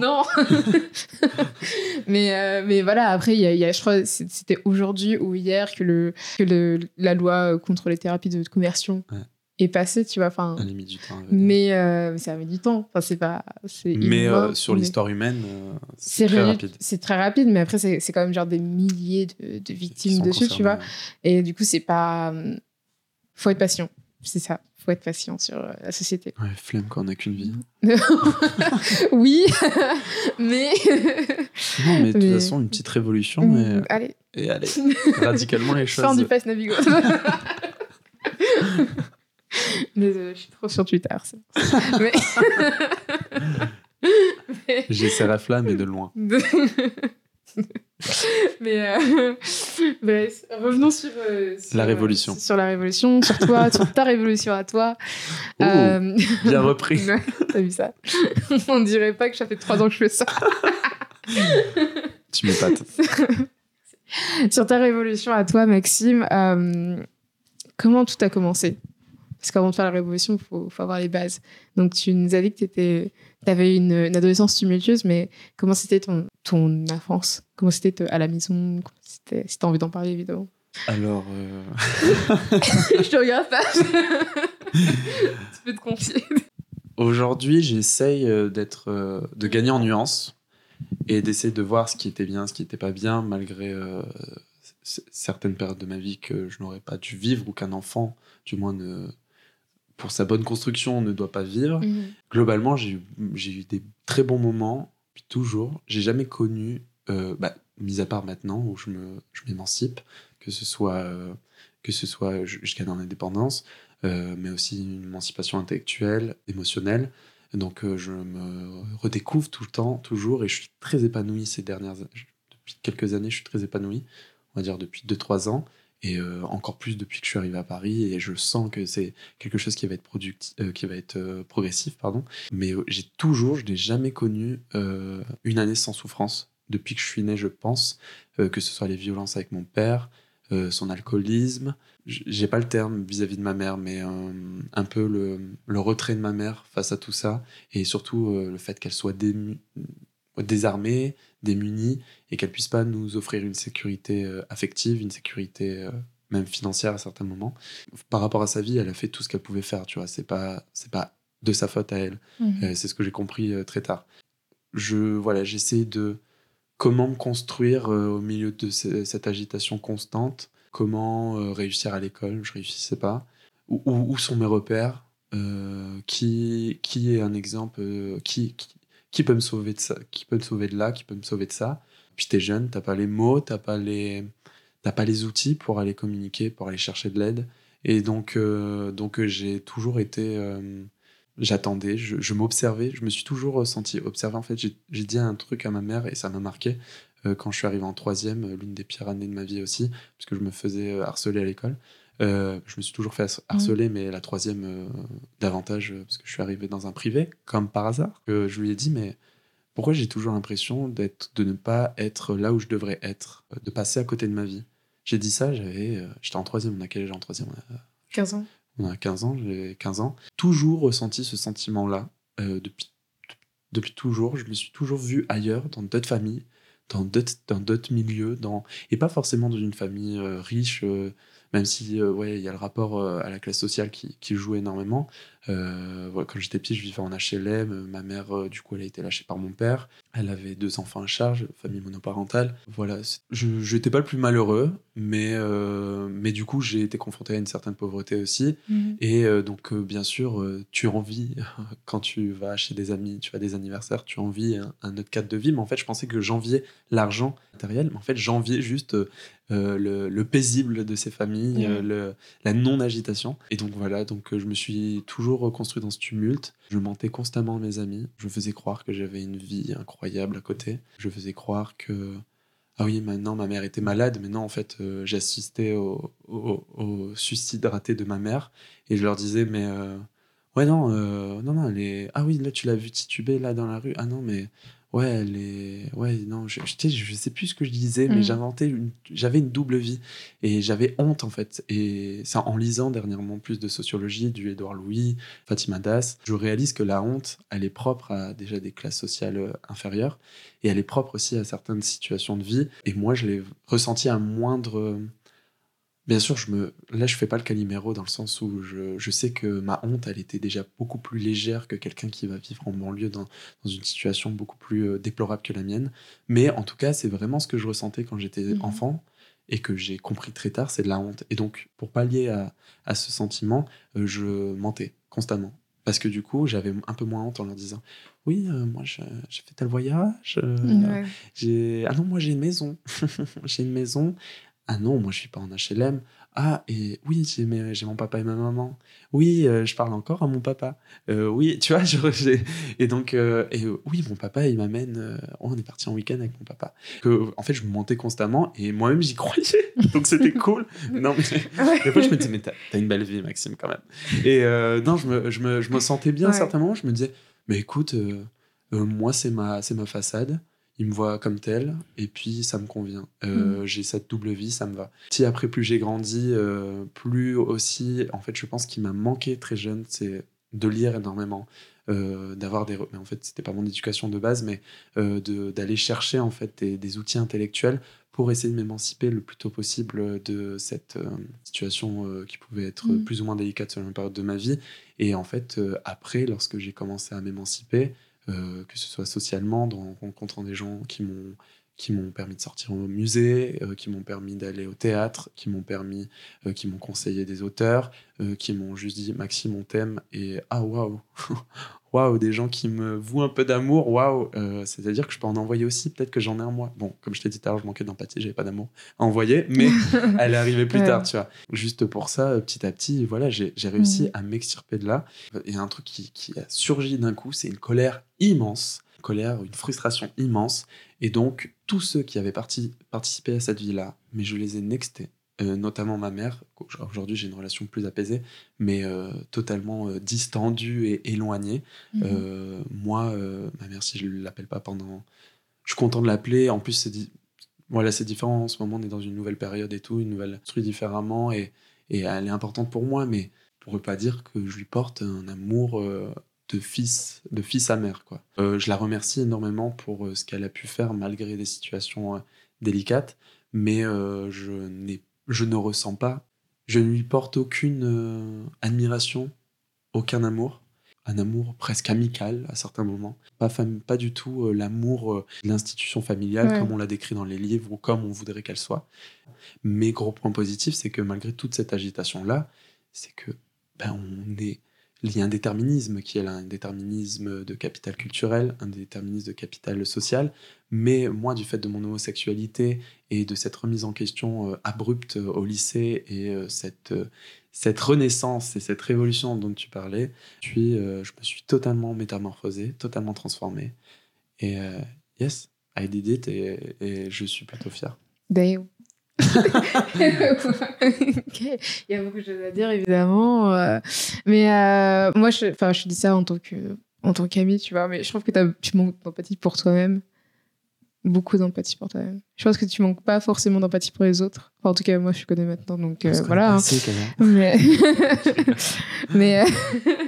A: mais, euh, mais voilà, après, il y a, il y a- je crois c'était aujourd'hui ou hier que, le, que le, la loi contre les thérapies de conversion
B: Ouais.
A: Est passée, tu vois. Enfin,
B: la limite du temps.
A: mais euh, ça a mis du temps. Enfin, c'est pas. c'est
B: Mais euh, sur
A: mais-
B: l'histoire humaine, euh,
A: C'est
B: très rapide.
A: C'est très rapide, mais après, c'est c'est quand même genre des milliers de, victimes dessus, tu vois. Et du coup, c'est pas. hum, Faut être patient. C'est ça. Faut être patient sur euh, la société.
B: Ouais, flemme quand on n'a qu'une vie.
A: oui, mais.
B: Non, mais de toute
A: Mais-
B: façon, une petite révolution
A: Hum,
B: et,
A: Allez,
B: et allez, radicalement les choses.
A: fin du pass Navigo. Désolée, je suis trop sur Twitter. Mais. mais...
B: J'ai ces refs-là, mais de loin.
A: Mais euh, bref, revenons sur, euh, sur,
B: La
A: euh,
B: révolution.
A: sur la révolution, sur toi, sur ta révolution à toi.
B: Oh,
A: Euh,
B: Bien repris.
A: T'as vu ça? On dirait pas que ça fait trois ans que je fais ça.
B: Tu m'épates.
A: sur ta révolution à toi, Maxime, euh, comment tout a commencé? Parce qu'avant de faire la révolution, il faut, faut avoir les bases. Donc, tu nous as dit que tu avais une, une adolescence tumultueuse, mais comment c'était ton, ton enfance? Comment c'était te- à la maison? Si tu as envie d'en parler, évidemment.
B: Alors, euh,
A: je te regarde pas. tu peux te confier.
B: aujourd'hui, j'essaye euh, d'être, euh, de gagner en nuances et d'essayer de voir ce qui était bien, ce qui n'était pas bien, malgré euh, certaines périodes de ma vie que je n'aurais pas dû vivre ou qu'un enfant, du moins, ne pour sa bonne construction, ne doit pas vivre.
A: Mhm.
B: Globalement, j'ai eu, des très bons moments, puis toujours. J'ai jamais connu, euh, bah, mis à part maintenant où je, m'émancipe, que ce soit, euh, que ce soit jusqu'à dans l'indépendance, euh, mais aussi une émancipation intellectuelle, émotionnelle. Donc je me redécouvre tout le temps, toujours, et je suis très épanoui ces dernières depuis quelques années, je suis très épanoui, on va dire depuis 2-3 ans, et euh, encore plus depuis que je suis arrivé à Paris, et je sens que c'est quelque chose qui va être, euh, qui va être euh, progressif, pardon. Mais j'ai toujours, je n'ai jamais connu une année sans souffrance, depuis que je suis né, je pense, que ce soit les violences avec mon père, son alcoolisme, j'ai pas le terme vis-à-vis de ma mère, mais un peu le, retrait de ma mère face à tout ça, et surtout le fait qu'elle soit désarmée, démunie, et qu'elle puisse pas nous offrir une sécurité euh, affective, une sécurité euh, même financière à certains moments. Par rapport à sa vie, elle a fait tout ce qu'elle pouvait faire, tu vois. C'est pas, c'est pas de sa faute à elle.
A: Mhm.
B: Euh, c'est ce que j'ai compris euh, très tard. Je, voilà, j'essaie de comment me construire euh, au milieu de ce- cette agitation constante, comment réussir à l'école, je réussissais pas. Où, où- où sont mes repères? Qui, qui est un exemple qui, qui, qui peut me sauver de ça Qui peut me sauver de là Qui peut me sauver de ça? Puis t'es jeune, t'as pas les mots, t'as pas les, t'as pas les outils pour aller communiquer, pour aller chercher de l'aide. Et donc, euh, donc euh, j'ai toujours été euh, j'attendais, je, je m'observais, je me suis toujours senti observé. En fait, j'ai dit un truc à ma mère et ça m'a marqué euh, quand je suis arrivé en troisième, l'une des pires années de ma vie aussi, parce que je me faisais harceler à l'école. Euh, je me suis toujours fait har- harceler, mais la troisième euh, davantage, euh, parce que je suis arrivé dans un privé, comme par hasard. que je lui ai dit, mais pourquoi j'ai toujours l'impression d'être, de ne pas être là où je devrais être, euh, de passer à côté de ma vie? J'ai dit ça, j'avais, euh, j'étais en troisième, on a quel âge en troisième? On a
A: 15 ans.
B: on a 15 ans, j'ai 15 ans, toujours ressenti ce sentiment-là euh, depuis, depuis toujours. Je me suis toujours vu ailleurs, dans d'autres familles, dans d'autres, dans d'autres milieux, dans, et pas forcément dans une famille euh, riche, euh, même si ouais, il y a le rapport à la classe sociale qui, qui joue énormément. Euh, voilà, quand j'étais petit, je vivais en HLM. Ma mère, euh, du coup, elle a été lâchée par mon père. Elle avait deux enfants à charge, famille monoparentale. Voilà, je n'étais pas le plus malheureux, mais, euh, mais du coup, j'ai été confronté à une certaine pauvreté aussi.
A: Mhm.
B: Et euh, donc, bien sûr, tu envies, quand tu vas chez des amis, tu as des anniversaires, tu envies un, un autre cadre de vie. Mais en fait, je pensais que j'enviais l'argent matériel. Mais en fait, j'enviais juste euh, le, le paisible de ces familles, euh, le- la non-agitation. Et donc, voilà, donc euh, je me suis toujours reconstruit dans ce tumulte. Je mentais constamment à mes amis. Je faisais croire que j'avais une vie incroyable à côté. Je faisais croire que ah oui, maintenant ma mère était malade, mais non, en fait, euh, j'assistais au, suicide raté de ma mère et je leur disais, mais euh, ouais, non, euh, non, non, elle est. Ah oui, là, tu l'as vu tituber là dans la rue. Ah non, mais ouais, elle est. Ouais, non, je, je, je sais plus ce que je disais, mais
A: Mm.
B: j'inventais une... j'avais une double vie et j'avais honte en fait. Et ça, en lisant dernièrement plus de sociologie, du Édouard Louis, Fatima Das, je réalise que la honte, elle est propre à déjà des classes sociales euh, inférieures et elle est propre aussi à certaines situations de vie. Et moi, je l'ai ressenti à moindre. Bien sûr, je me... là, je fais pas le caliméro dans le sens où je, je sais que ma honte, elle était déjà beaucoup plus légère que quelqu'un qui va vivre en banlieue dans, dans une situation beaucoup plus euh, déplorable que la mienne. Mais en tout cas, c'est vraiment ce que je ressentais quand j'étais
A: Mhm.
B: enfant et que j'ai compris très tard, c'est de la honte. Et donc, pour pallier à, à ce sentiment, euh, je mentais constamment. Parce que du coup, j'avais un peu moins honte en leur disant Oui, euh, moi, j'ai fait tel voyage. euh,
A: Ouais.
B: j'ai ah non moi j'ai une maison j'ai une maison ah non moi je suis pas en HLM ah et oui j'ai mon papa et ma maman oui euh, je parle encore à mon papa Euh, oui tu vois je- et donc euh, et oui mon papa il m'amène oh, on est parti en week-end avec mon papa que en fait je me mentais constamment et moi-même j'y croyais donc c'était cool non mais
A: Ouais.
B: des fois, je me disais, mais t'as une belle vie, Maxime, quand même. Et non, je me, je, me, je me sentais bien
A: Ouais.
B: moments. Je me disais, mais écoute, moi, c'est ma, c'est ma façade. Il me voit comme tel, et puis ça me convient. Euh, J'ai cette double vie, ça me va. Si après, plus j'ai grandi, euh, plus aussi, en fait, je pense qu'il m'a manqué très jeune, c'est de lire énormément, euh, d'avoir des. Mais en fait, c'était pas mon éducation de base, mais d'aller chercher en fait des, des outils intellectuels pour essayer de m'émanciper le plus tôt possible de cette situation qui pouvait être
A: Mm.
B: plus ou moins délicate sur une période de ma vie. Et en fait, après, lorsque j'ai commencé à m'émanciper, que ce soit socialement, en rencontrant des gens qui m'ont qui m'ont permis de sortir au musée, euh, qui m'ont permis d'aller au théâtre, qui m'ont permis, euh, qui m'ont conseillé des auteurs, euh, qui m'ont juste dit Maxime, on t'aime et ah waouh, waouh, des gens qui me vouent un peu d'amour, waouh, c'est-à-dire que je peux en envoyer aussi, peut-être que j'en ai un moi. Bon, comme je t'ai dit tout à l'heure, je manquais d'empathie, j'avais pas d'amour à envoyer, mais elle est arrivée plus tard, tu vois. Juste pour ça, petit à petit, voilà, j'ai réussi à m'extirper de là. A un truc qui, qui a surgi d'un coup, c'est une colère immense colère, une frustration immense. Et donc, tous ceux qui avaient participé à cette vie-là, mais je les ai nextés, euh, notamment ma mère. Aujourd'hui, j'ai une relation plus apaisée, mais euh, totalement euh, distendue et éloignée. Mhm. moi, ma mère, si je ne l'appelle pas pendant. Je suis content de l'appeler. En plus, c'est voilà, c'est différent. En ce moment, on est dans une nouvelle période et tout, une nouvelle construit différemment, et, et elle est importante pour moi, mais pour ne pas dire que je lui porte un amour de fils, de fils amer. Quoi. Euh, je la remercie énormément pour euh, ce qu'elle a pu faire malgré des situations euh, délicates, mais je, je ne ressens pas, je ne lui porte aucune admiration, aucun amour, un amour presque amical à certains moments, pas, pas du tout l'amour de l'institution familiale comme on l'a décrit dans les livres ou comme on voudrait qu'elle soit. Mais gros point positif, c'est que malgré toute cette agitation-là, c'est que ben, on est il y a un déterminisme qui est là, un déterminisme de capital culturel, un déterminisme de capital social, mais moi, du fait de mon homosexualité et de cette remise en question euh, abrupte au lycée et euh, cette, euh, cette renaissance et cette révolution dont tu parlais, je, me suis totalement métamorphosé, totalement transformé. Et yes, I did it et, et je suis plutôt fier.
A: Il y a beaucoup de choses à dire, évidemment. Euh, mais euh, moi, je, je dis ça en tant que en tant qu'ami, tu vois. Mais je trouve que tu manques d'empathie pour toi-même. Beaucoup d'empathie pour toi-même. Je pense que tu manques pas forcément d'empathie pour les autres. en tout cas, moi, je connais maintenant, donc euh, voilà. Hein. mais mais,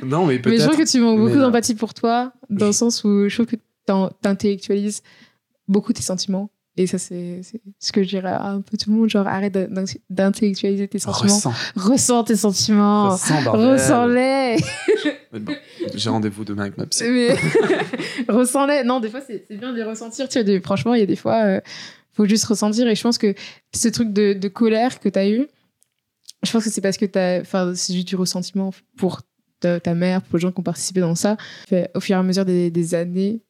B: non, mais,
A: mais je trouve que tu manques beaucoup d'empathie pour toi, dans le sens où je trouve que tu intellectualises beaucoup tes sentiments et ça, c'est ce que je dirais à un peu tout le monde. Genre, arrête d'intellectualiser tes sentiments. Ressens. Ressens tes sentiments. Ressens-les.
B: J'ai rendez-vous demain avec ma psy.
A: Ressens-les. Non, des fois, c'est bien de les ressentir. Tu sais, franchement, il y a des fois, il euh, faut juste ressentir. Et je pense que ce truc de, de colère que tu as eu, je pense que c'est parce que c'est juste du ressentiment pour ta, mère, pour les gens qui ont participé dans ça. Fait, au fur et à mesure des, des années,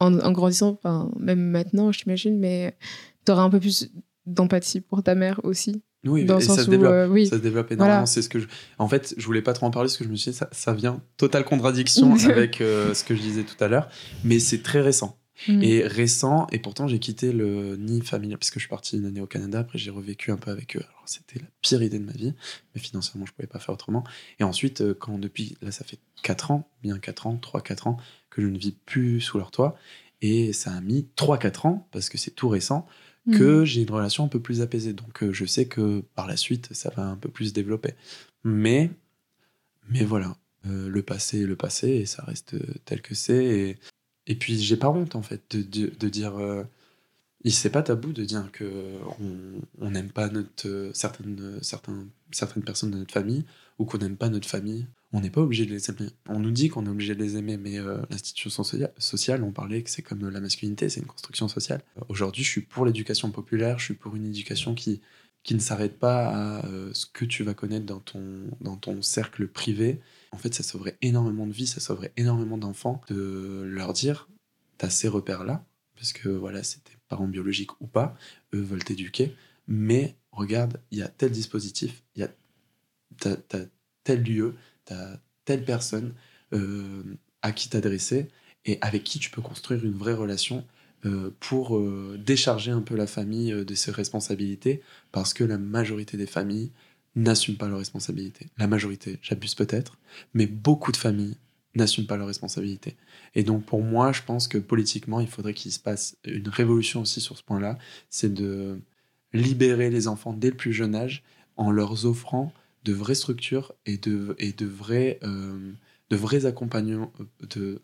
A: en, grandissant, enfin, même maintenant, je t'imagine, mais tu auras un peu plus d'empathie pour ta mère aussi.
B: Oui, dans ça, se développe, euh, oui. ça se développe énormément. C'est ce que je... En fait, je voulais pas trop en parler parce que je me suis dit, ça, ça vient totale contradiction avec euh, ce que je disais tout à l'heure, mais c'est très récent. Mm. Et récent, et pourtant j'ai quitté le nid familial parce que je suis parti une année au Canada. Après, j'ai revécu un peu avec eux. Alors, c'était la pire idée de ma vie, mais financièrement, je pouvais pas faire autrement. Et ensuite, euh, quand depuis, là, ça fait 4 ans, bien 4 ans, 3-4 ans, que je ne vis plus sous leur toit. Et ça a mis 3-4 ans, parce que c'est tout récent, que mhm. j'ai une relation un peu plus apaisée. Donc euh, je sais que par la suite, ça va un peu plus se développer. Mais, mais voilà, euh, le passé est le passé et ça reste euh, tel que c'est. Et, et puis j'ai pas honte en fait de, de, de dire. il c'est pas tabou de dire que on n'aime pas notre, certaines, certains, certaines personnes de notre famille ou qu'on n'aime pas notre famille on n'est pas obligé de les aimer. On nous dit qu'on est obligé de les aimer, mais euh, l'institution sociale, on parlait que c'est comme la masculinité, c'est une construction sociale. Aujourd'hui, je suis pour l'éducation populaire, je suis pour une éducation qui, qui ne s'arrête pas à euh, ce que tu vas connaître dans ton, dans ton cercle privé. En fait, ça sauverait énormément de vies, ça sauverait énormément d'enfants de leur dire, t'as ces repères-là, parce que voilà, c'est tes parents biologiques ou pas, eux veulent t'éduquer, mais regarde, il y a tel dispositif, il y a tel lieu, telle personne euh, à qui t'adresser et avec qui tu peux construire une vraie relation euh, pour euh, décharger un peu la famille de ses responsabilités parce que la majorité des familles n'assument pas leurs responsabilités. La majorité, j'abuse peut-être, mais beaucoup de familles n'assument pas leurs responsabilités. Et donc pour moi, je pense que politiquement, il faudrait qu'il se passe une révolution aussi sur ce point-là, c'est de libérer les enfants dès le plus jeune âge en leur offrant de vraies structures et de, et de, vrais, euh, de vrais accompagnements, de,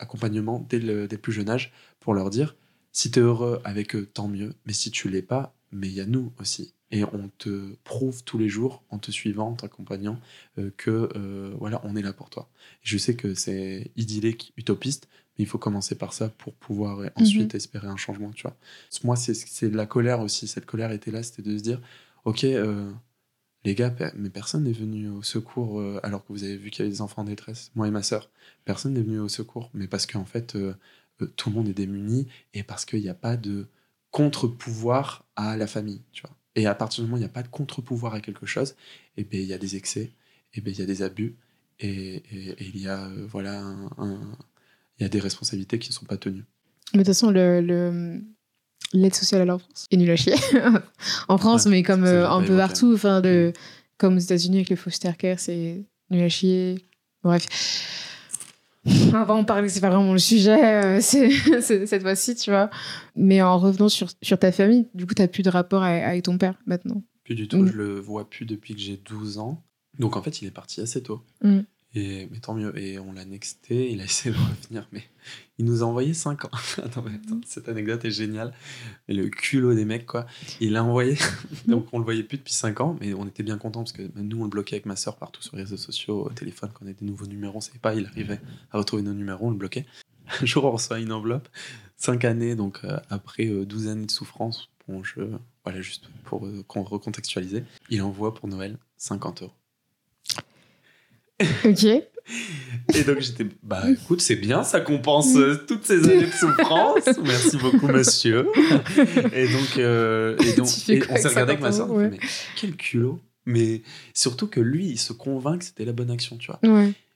B: dès le, plus jeune âge pour leur dire si tu es heureux avec eux, tant mieux, mais si tu l'es pas, mais il y a nous aussi. Et on te prouve tous les jours, en te suivant, en t'accompagnant, euh, que euh, voilà, on est là pour toi. je sais que c'est idyllique, utopiste, Mais il faut commencer par ça pour pouvoir ensuite espérer un changement, tu vois. Moi, c'est la colère aussi. Cette colère était là, c'était de se dire, ok, euh, les gars, mais personne n'est venu au secours euh, alors que vous avez vu qu'il y avait des enfants en détresse, moi et ma sœur. Personne n'est venu au secours, mais parce qu'en fait, euh, tout le monde est démuni et parce qu'il n'y a pas de contre-pouvoir à la famille, tu vois. Et à partir du moment où il n'y a pas de contre-pouvoir à quelque chose, et eh ben il y a des excès, et ben il y a des abus, et, il y a voilà il y a des responsabilités qui ne sont pas tenues.
A: Mais de toute façon, le, l'aide sociale à l'enfance est nul à chier en France, mais comme euh, un peu partout. Enfin, le, comme aux États-Unis avec le foster care, c'est nul à chier. Bref. On va en parler, c'est pas vraiment le sujet euh, cette fois-ci, tu vois. Mais en revenant sur, sur ta famille, du coup, tu n'as plus de rapport avec, ton père maintenant
B: Plus du tout, mm. je le vois plus depuis que j'ai 12 ans. Donc en fait, il est parti assez tôt. Mm. Et, mais tant mieux. Et on l'a nexté, il a essayé de revenir, mais il nous a envoyé 5 ans. attends, attends, cette anecdote est géniale. Le culot des mecs, quoi. Il l'a envoyé, donc on le voyait plus depuis 5 ans, mais on était bien contents parce que nous, on le bloquait avec ma soeur partout sur les réseaux sociaux, au téléphone, quand on avait des nouveaux numéros, on savait pas, il arrivait à retrouver nos numéros, on le bloquait. Un jour, on reçoit une enveloppe, 5 années, donc euh, après 12 euh, années de souffrance, bon, je, voilà, juste pour euh, recontextualiser, il envoie pour Noël 50 euros.
A: Ok.
B: Et donc j'étais, bah écoute, c'est bien, ça compense euh, toutes ces années de souffrance. Merci beaucoup, monsieur. Et donc, euh, et donc on s'est regardé avec ma soeur, mais quel culot. Mais surtout que lui, il se convainc que c'était la bonne action, tu vois.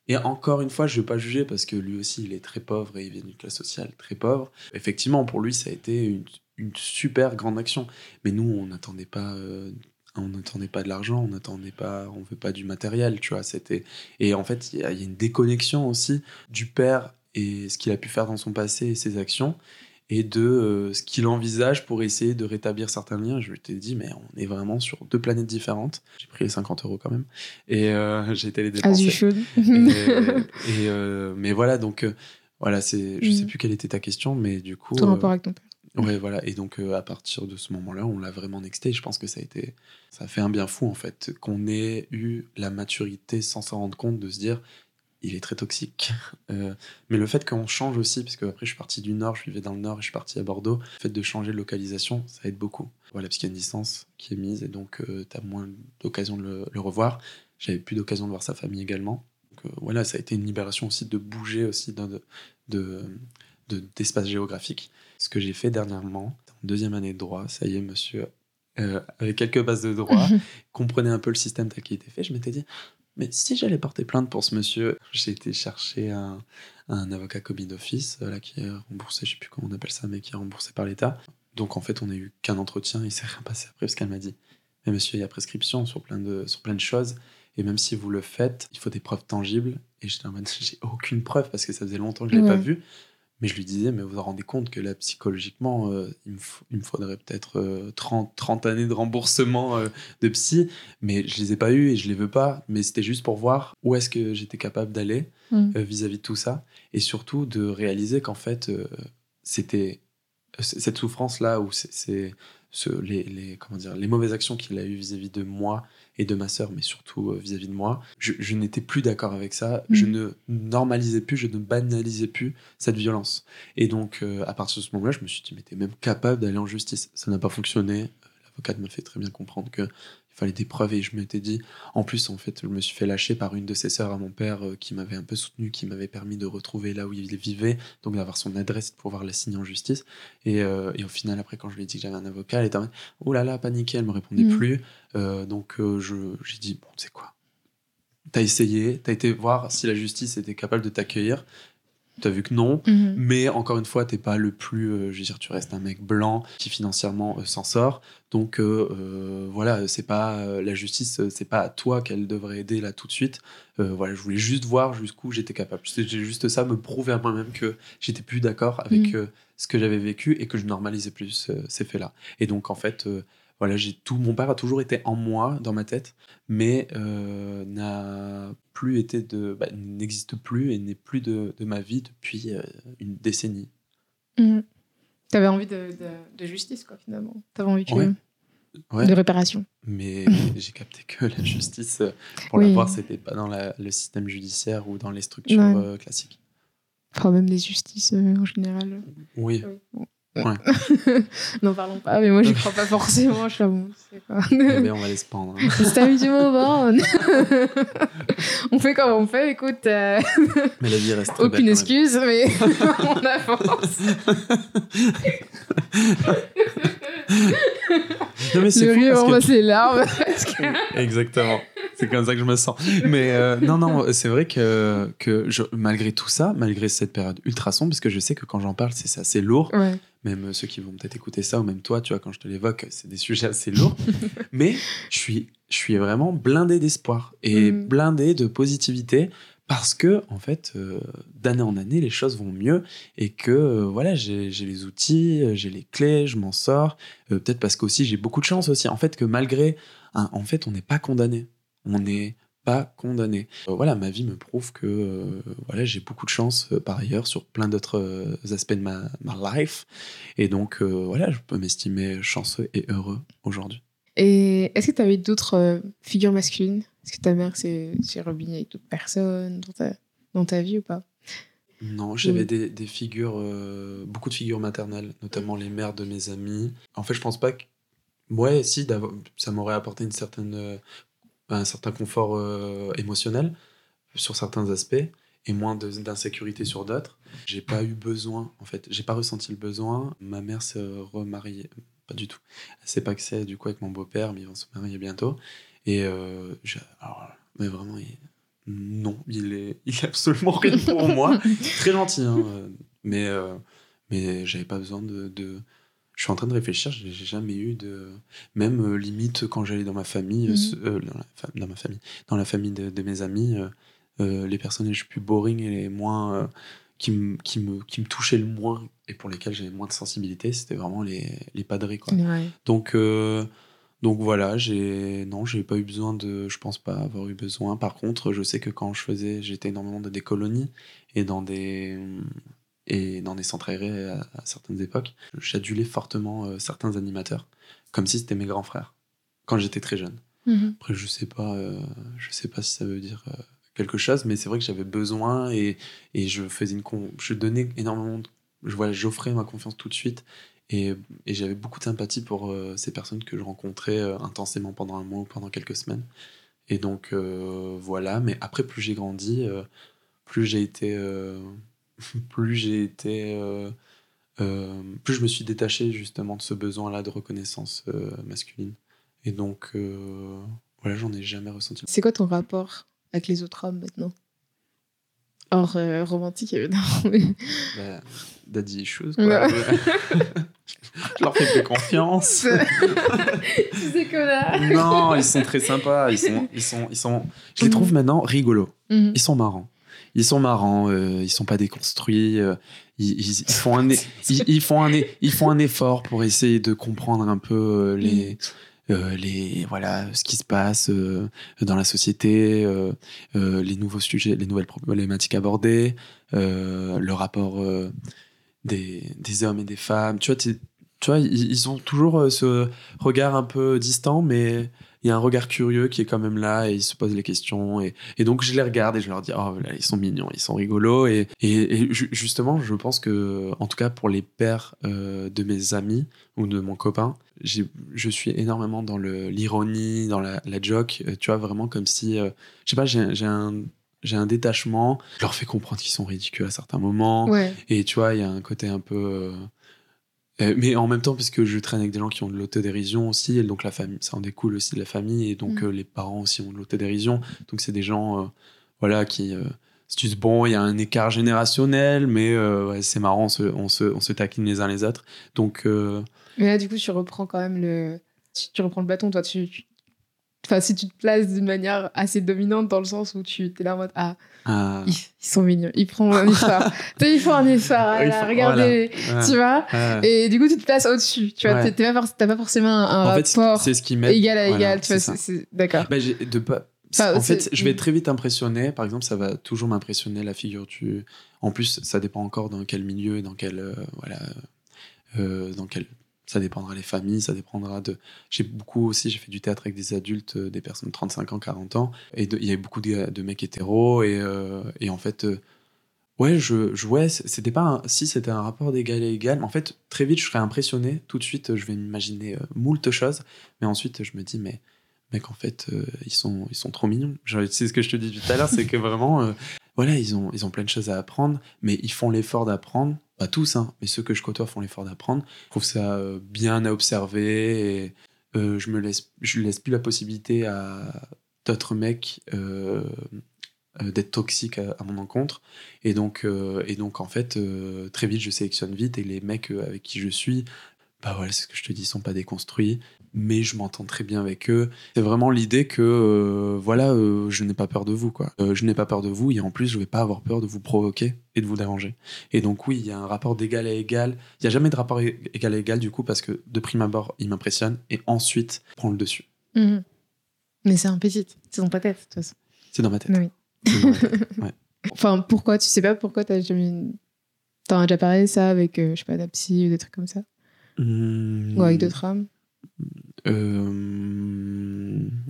B: Et encore une fois, je ne vais pas juger parce que lui aussi, il est très pauvre et il vient d'une classe sociale très pauvre. Effectivement, pour lui, ça a été une, une super grande action. Mais nous, on n'attendait pas euh, on n'attendait pas de l'argent, on n'attendait pas, on veut pas du matériel, tu vois. C'était et en fait il y, a une déconnexion aussi du père et ce qu'il a pu faire dans son passé et ses actions et de euh, ce qu'il envisage pour essayer de rétablir certains liens. Je lui ai dit mais on est vraiment sur deux planètes différentes. J'ai pris les 50 euros quand même et euh, j'ai été les dépenser. et, euh, mais voilà donc voilà c'est, je sais mm. plus quelle était ta question mais du coup.
A: Ton rapport avec ton père.
B: Ouais, voilà. Et donc, euh, à partir de ce moment-là, on l'a vraiment nexté. Je pense que ça a été, ça a fait un bien fou, en fait, qu'on ait eu la maturité sans s'en rendre compte de se dire, il est très toxique. Euh, mais le fait qu'on change aussi, parce que après, je suis parti du Nord, je vivais dans le Nord et je suis parti à Bordeaux, le fait de changer de localisation, ça aide beaucoup. Voilà, parce qu'il y a une distance qui est mise et donc, euh, moins d'occasion de le, revoir. J'avais plus d'occasion de voir sa famille également. Donc, voilà, ça a été une libération aussi de bouger aussi de, de, d'espace géographique. Ce que j'ai fait dernièrement, en deuxième année de droit, ça y est, monsieur, euh, avec quelques bases de droit, comprenait un peu le système tel qu'il était fait, je m'étais dit, mais si j'allais porter plainte pour ce monsieur, j'ai été chercher un, un avocat commis d'office, euh, là, qui est remboursé, je sais plus comment on appelle ça, mais qui est remboursé par l'État. Donc en fait, on n'a eu qu'un entretien, il s'est rien passé après, parce qu'elle m'a dit, mais monsieur, il y a prescription sur plein de, sur plein de choses, et même si vous le faites, il faut des preuves tangibles. Et j'étais en mode, j'ai aucune preuve parce que ça faisait longtemps que je ne l'avais pas vu. Mais je lui disais, mais vous vous rendez compte que là, psychologiquement, euh, il, me faudrait peut-être 30, euh, 30 années de remboursement euh, de psy, mais je les ai pas eues et je les veux pas. Mais c'était juste pour voir où est-ce que j'étais capable d'aller mm. vis-à-vis de tout ça. Et surtout de réaliser qu'en fait, c'était cette souffrance-là, où c'est les, les, comment dire, les mauvaises actions qu'il a eues vis-à-vis de moi et de ma sœur, mais surtout euh, vis-à-vis de moi, je, n'étais plus d'accord avec ça. Je mm. ne normalisais plus, je ne banalisais plus cette violence. Et donc, euh, à partir de ce moment-là, je me suis dit, mais t'es même capable d'aller en justice. Ça n'a pas fonctionné. Euh, l'avocate me fait très bien comprendre que fallait des preuves et je m'étais dit en plus en fait je me suis fait lâcher par une de ses sœurs à mon père euh, qui m'avait un peu soutenu qui m'avait permis de retrouver là où il vivait donc d'avoir son adresse pour pouvoir la signer en justice. Et, euh, et, au final après quand je lui ai dit que j'avais un avocat elle était en oh là là paniquée elle me répondait mmh. plus. Euh, donc je j'ai dit bon tu sais quoi? T'as essayé t'as été voir si la justice était capable de t'accueillir tu as vu que non, mhm. mais encore une fois, t'es pas le plus, euh, je veux dire, tu restes un mec blanc qui financièrement euh, s'en sort. Donc euh, voilà, c'est pas la justice, c'est pas à toi qu'elle devrait aider là tout de suite. voilà, je voulais juste voir jusqu'où j'étais capable. J'ai juste ça, me prouver à moi-même que j'étais plus d'accord avec mhm. ce que j'avais vécu et que je normalisais plus ces faits-là. Et donc en fait, voilà, j'ai tout. Mon père a toujours été en moi, dans ma tête, mais euh, n'a plus été de, bah, n'existe plus et n'est plus de, de, ma vie depuis euh, une décennie.
A: Mmh. Tu avais envie de, de, justice, quoi, finalement. Tu avais envie de réparation.
B: Mais j'ai capté que la justice, euh, pour l'avoir, c'était pas dans la, le système judiciaire ou dans les structures classiques.
A: Enfin, même des justices euh, en général.
B: Oui.
A: N'en parlons pas, mais moi j'y crois pas forcément. Je suis là, bon, c'est.
B: Eh bien, on va les se pendre. hein.
A: C'est un du moment. on fait comme on fait, écoute. euh,
B: Mais la vie reste très
A: aucune
B: belle
A: excuse, mais on avance.
B: Non, mais c'est
A: Le on
B: que-
A: passe les larmes.
B: Exactement. C'est comme ça que je me sens. Mais euh, non, non, c'est vrai que, que je- malgré tout ça, malgré cette période ultra sombre, parce que je sais que quand j'en parle, c'est assez lourd.
A: Ouais.
B: Même ceux qui vont peut-être écouter ça, ou même toi, tu vois, quand je te l'évoque, c'est des sujets assez lourds. Mais je suis, je suis vraiment blindé d'espoir et
A: Mm.
B: blindé de positivité parce que, en fait, euh, d'année en année, les choses vont mieux et que, euh, voilà, j'ai les outils, euh, j'ai les clés, je m'en sors. Peut-être parce qu'aussi, j'ai beaucoup de chance aussi. En fait, que malgré, en fait, on n'est pas condamné. On n'est pas condamné. Voilà, ma vie me prouve que voilà, j'ai beaucoup de chance par ailleurs sur plein d'autres aspects de ma, ma life. Et donc, voilà, je peux m'estimer chanceux et heureux aujourd'hui.
A: Et est-ce que tu avais d'autres figures masculines? Est-ce que ta mère s'est rebignée avec d'autres personnes dans ta, dans ta vie ou pas?
B: Non, j'avais
A: Oui.
B: des, des figures, euh, beaucoup de figures maternelles, notamment les mères de mes amis. En fait, je pense pas que. Ouais, si, ça m'aurait apporté une certaine, euh, un certain confort euh, émotionnel sur certains aspects et moins d'insécurité sur d'autres. J'ai pas eu besoin, en fait, j'ai pas ressenti le besoin. Ma mère s'est remariée, pas du tout. Elle s'est paxée du coup avec mon beau-père, mais ils vont se marier bientôt. Et euh, alors, mais vraiment, il- non, il est, il est absolument rien pour moi. Très gentil, hein, euh, mais, euh, mais j'avais pas besoin de, de- Je suis en train de réfléchir, j'ai jamais eu de. Même euh, limite quand j'allais dans ma famille,
A: Mhm.
B: dans, la dans ma famille, dans la famille de, de mes amis, les personnages les plus boring et les moins. qui, me- qui, me, qui me touchaient le moins et pour lesquels j'avais moins de sensibilité, c'était vraiment les, les padrés, quoi.
A: Ouais.
B: Donc, donc voilà, j'ai non, j'ai pas eu besoin de, je pense pas avoir eu besoin. Par contre, je sais que quand je faisais, j'étais énormément dans des colonies et dans des et dans des centres aérés à, à certaines époques, j'adulais fortement euh, certains animateurs, comme si c'était mes grands frères, quand j'étais très jeune.
A: Mhm.
B: Après, je sais pas, euh, je sais pas si ça veut dire euh, quelque chose, mais c'est vrai que j'avais besoin et, et je faisais une con- je donnais énormément, de- je voilà, j'offrais ma confiance tout de suite et, j'avais beaucoup de sympathie pour euh, ces personnes que je rencontrais euh, intensément pendant un mois ou pendant quelques semaines. Et donc euh, voilà, mais après plus j'ai grandi, plus j'ai été, plus j'ai été, plus je me suis détaché justement de ce besoin-là de reconnaissance masculine. Et donc, voilà, j'en ai jamais ressenti.
A: C'est quoi ton rapport avec les autres hommes maintenant? Hors euh, romantique, évidemment. mais-
B: Bah, daddy issues,
A: Ouais.
B: quoi. je leur fais plus confiance.
A: Tu sais connard.
B: non, ils sont très sympas. Ils sont, ils sont, ils sont. Je les trouve maintenant rigolos.
A: Mhm.
B: Ils sont marrants. Ils sont marrants. euh, ils sont pas déconstruits. euh, ils, ils- ils font un, ils, ils font un, ils font un effort pour essayer de comprendre un peu euh, les. Euh, les voilà ce qui se passe euh, dans la société euh, les nouveaux sujets les nouvelles problématiques abordées le rapport des, des hommes et des femmes. Tu vois tu vois ils, ont toujours ce regard un peu distant mais il y a un regard curieux qui est quand même là et ils se posent les questions et, et donc je les regarde et je leur dis oh là, ils sont mignons ils sont rigolos et, et, et ju- justement je pense que en tout cas pour les pères euh, de mes amis ou de mon copain je suis énormément dans l'ironie dans la, la joke euh, tu vois vraiment comme si euh, je sais pas j'ai j'ai un j'ai un détachement je leur fais comprendre qu'ils sont ridicules à certains moments
A: Ouais.
B: et tu vois, il y a un côté un peu. euh, euh, mais en même temps, parce que je traîne avec des gens qui ont de l'autodérision aussi, et donc la famille, ça en découle aussi de la famille, et donc
A: Mm.
B: euh, les parents aussi ont de l'autodérision. Donc c'est des gens, euh, voilà, qui se disent bon, il y a un écart générationnel, mais ouais, c'est marrant, on se, on, se, on se taquine les uns les autres. Donc
A: Mais là, du coup, tu reprends quand même le. Tu, tu reprends le bâton, toi. Tu- Enfin, si tu te places d'une manière assez dominante, dans le sens où tu es là en mode Ah,
B: ah,
A: ils, ils sont mignons, ils font un effort. ils font un effort, regardez, tu vois. Et du coup, tu te places au-dessus, tu vois.
B: Ouais.
A: pas T'as pas forcément un
B: en
A: rapport
B: ce qui
A: égal à
B: Voilà,
A: égal, tu vois.
B: c'est
A: D'accord.
B: Bah, j'ai- de pas...
A: Enfin,
B: en fait, je vais très vite impressionner. Par exemple, ça va toujours m'impressionner la figure du. En plus, ça dépend encore dans quel milieu et dans quel euh, voilà, euh, dans quel. Ça dépendra des familles, ça dépendra de. J'ai beaucoup aussi, j'ai fait du théâtre avec des adultes, euh, des personnes de 35 ans, 40 ans, et il y avait beaucoup de, mecs hétéros et, euh, en fait. euh, Ouais, je, je ouais, c'était pas si c'était un rapport d'égal à égal, mais en fait très vite je serais impressionné. Tout de suite, je vais m'imaginer euh, moult choses, mais ensuite je me dis mais mec en fait ils sont ils sont trop mignons. C'est ce que je te dis tout à l'heure, c'est que vraiment voilà ils ont ils ont plein de choses à apprendre, mais ils font l'effort d'apprendre. Pas tous, hein, mais ceux que je côtoie font l'effort d'apprendre. Je trouve ça euh, bien à observer et euh, je me laisse laisse plus la possibilité à d'autres mecs euh, d'être toxiques à, à mon encontre. Et donc, et donc en fait, très vite, je sélectionne vite et les mecs avec qui je suis, bah voilà, c'est ce que je te dis, ils sont pas déconstruits, mais je m'entends très bien avec eux. C'est vraiment l'idée que, euh, voilà, euh, je n'ai pas peur de vous, quoi. Euh, je n'ai pas peur de vous et en plus, je vais pas avoir peur de vous provoquer et de vous déranger. Et donc, oui, il y a un rapport d'égal à égal. Il y a jamais de rapport égal à égal, du coup, parce que de prime abord, il m'impressionne et ensuite, prend le dessus.
A: Mhm. Mais c'est implicite. C'est dans ta tête, de toute façon.
B: C'est dans ma tête.
A: Oui.
B: C'est dans ma tête.
A: Enfin, pourquoi Tu sais pas pourquoi t'as jamais. T'en as déjà parlé ça avec, je sais pas, ta psy ou des trucs comme ça?
B: Mmh.
A: Ou avec d'autres hommes?
B: Euh,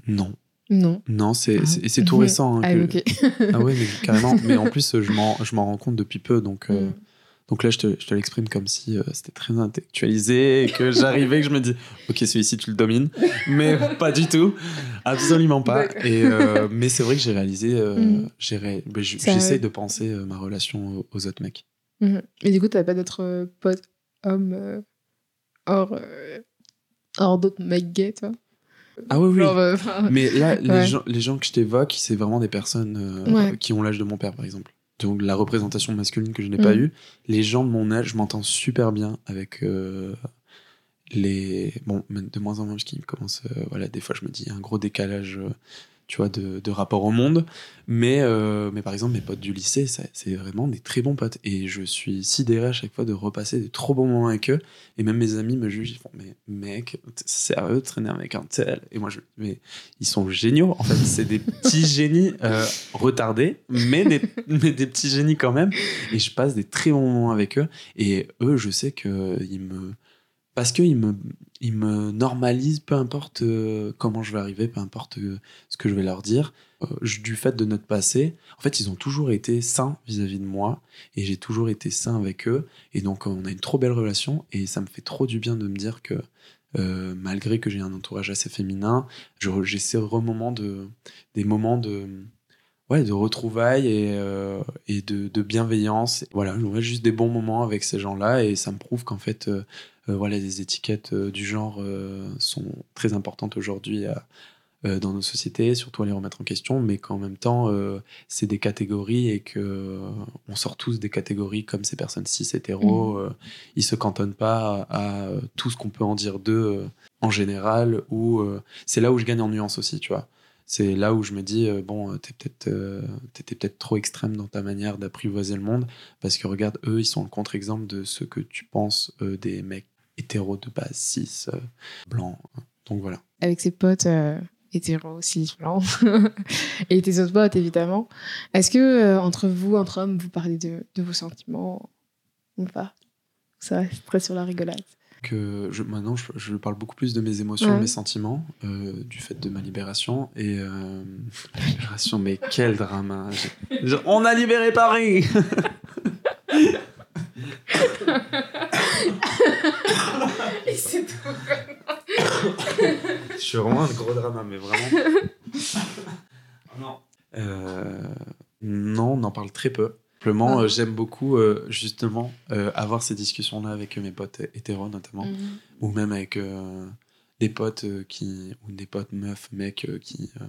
B: non.
A: Non.
B: Non, c'est
A: Ah.
B: tout récent. hein,
A: Ah,
B: que-. Ah ouais, mais carrément. Mais en plus, je m'en rends compte depuis peu. Donc, euh,
A: Mm.
B: donc là, je te, je te l'exprime comme si euh, c'était très intellectualisé et que j'arrivais, que je me dis, ok, celui-ci, tu le domines. Mais pas du tout. Absolument pas. Et, euh, mais c'est vrai que j'ai réalisé, euh,
A: Mm.
B: j'ai ré- je-
A: Ça,
B: j'essaie
A: ouais.
B: de penser ma relation aux, autres mecs.
A: Mhm. Et du coup, t'as pas d'autres potes hommes hors, hors d'autres mecs gays, toi
B: Ah oui, oui.
A: Genre, euh,
B: Mais là, les,
A: Ouais.
B: gens, les gens que je t'évoque, c'est vraiment des personnes euh,
A: Ouais.
B: qui ont l'âge de mon père, par exemple. Donc la représentation masculine que je n'ai pas
A: Mhm.
B: eue. Les gens de mon âge, je m'entends super bien avec euh, les... Bon, de moins en moins, parce qu'ils commencent... euh, voilà, des fois, je me dis, il y a un gros décalage, tu vois, de, de rapport au monde. Mais, euh, mais par exemple, mes potes du lycée, c'est vraiment des très bons potes. Et je suis sidéré à chaque fois de repasser des trop bons moments avec eux. Et même mes amis me jugent, ils font, mais mec, t'es sérieux de traîner avec un tel Et moi, je mais ils sont géniaux. En fait, c'est des petits génies euh, retardés, mais des, mais des petits génies quand même. Et je passe des très bons moments avec eux. Et eux, je sais qu'ils me. Parce qu'ils me, ils me normalisent, peu importe euh, comment je vais arriver, peu importe euh, ce que je vais leur dire. Euh, du fait de notre passé, en fait, ils ont toujours été sains vis-à-vis de moi. Et j'ai toujours été sain avec eux. Et donc, on a une trop belle relation. Et ça me fait trop du bien de me dire que, malgré que j'ai un entourage assez féminin, j'ai ces remoments de, des moments de, ouais, de retrouvailles et, de, bienveillance. Voilà, j'aurais juste des bons moments avec ces gens-là et ça me prouve qu'en fait, voilà, les étiquettes euh, du genre euh, sont très importantes aujourd'hui à- euh, dans nos sociétés, surtout à les remettre en question, mais qu'en même temps, euh, c'est des catégories et que euh, on sort tous des catégories comme ces personnes cis hétéros. euh, ils se cantonnent pas à, à tout ce qu'on peut en dire d'eux euh, en général. Ou euh, c'est là où je gagne en nuance aussi, tu vois. C'est là où je me dis euh, bon, euh, t'es peut-être, euh, t'étais peut-être trop extrême dans ta manière d'apprivoiser le monde, parce que regarde, eux, ils sont le contre-exemple de ce que tu penses euh, des mecs hétéros de base, cis, euh, blancs. Donc voilà.
A: avec ses potes euh, hétéros, cis, blancs, et tes autres potes, évidemment. Est-ce que, euh, entre vous, entre hommes, vous parlez de, de vos sentiments ou pas? Ça reste très sur la rigolade.
B: que je, maintenant je, je parle beaucoup plus de mes émotions,
A: Ouais.
B: mes sentiments, euh, du fait de ma libération. Et euh, libération, mais quel j'ai- On a libéré Paris
A: c'est tout.
B: Je suis vraiment un gros drama, mais vraiment. non. Euh, non, on en parle très peu. Simplement,
A: Ah.
B: euh, j'aime beaucoup euh, justement euh, avoir ces discussions-là avec mes potes hétéros notamment.
A: Mhm.
B: ou même avec euh, des potes euh, qui ou des potes meufs mecs euh, qui euh,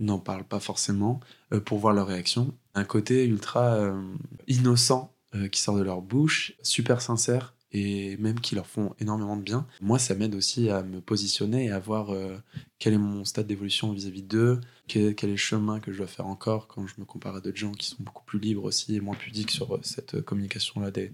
B: n'en parlent pas forcément euh, pour voir leur réaction un côté ultra euh, innocent euh, qui sort de leur bouche super sincère et même qui leur font énormément de bien. Moi ça m'aide aussi à me positionner et à voir euh, quel est mon stade d'évolution vis-à-vis d'eux quel, est le chemin que je dois faire encore quand je me compare à d'autres gens qui sont beaucoup plus libres aussi et moins pudiques sur euh, cette communication là des,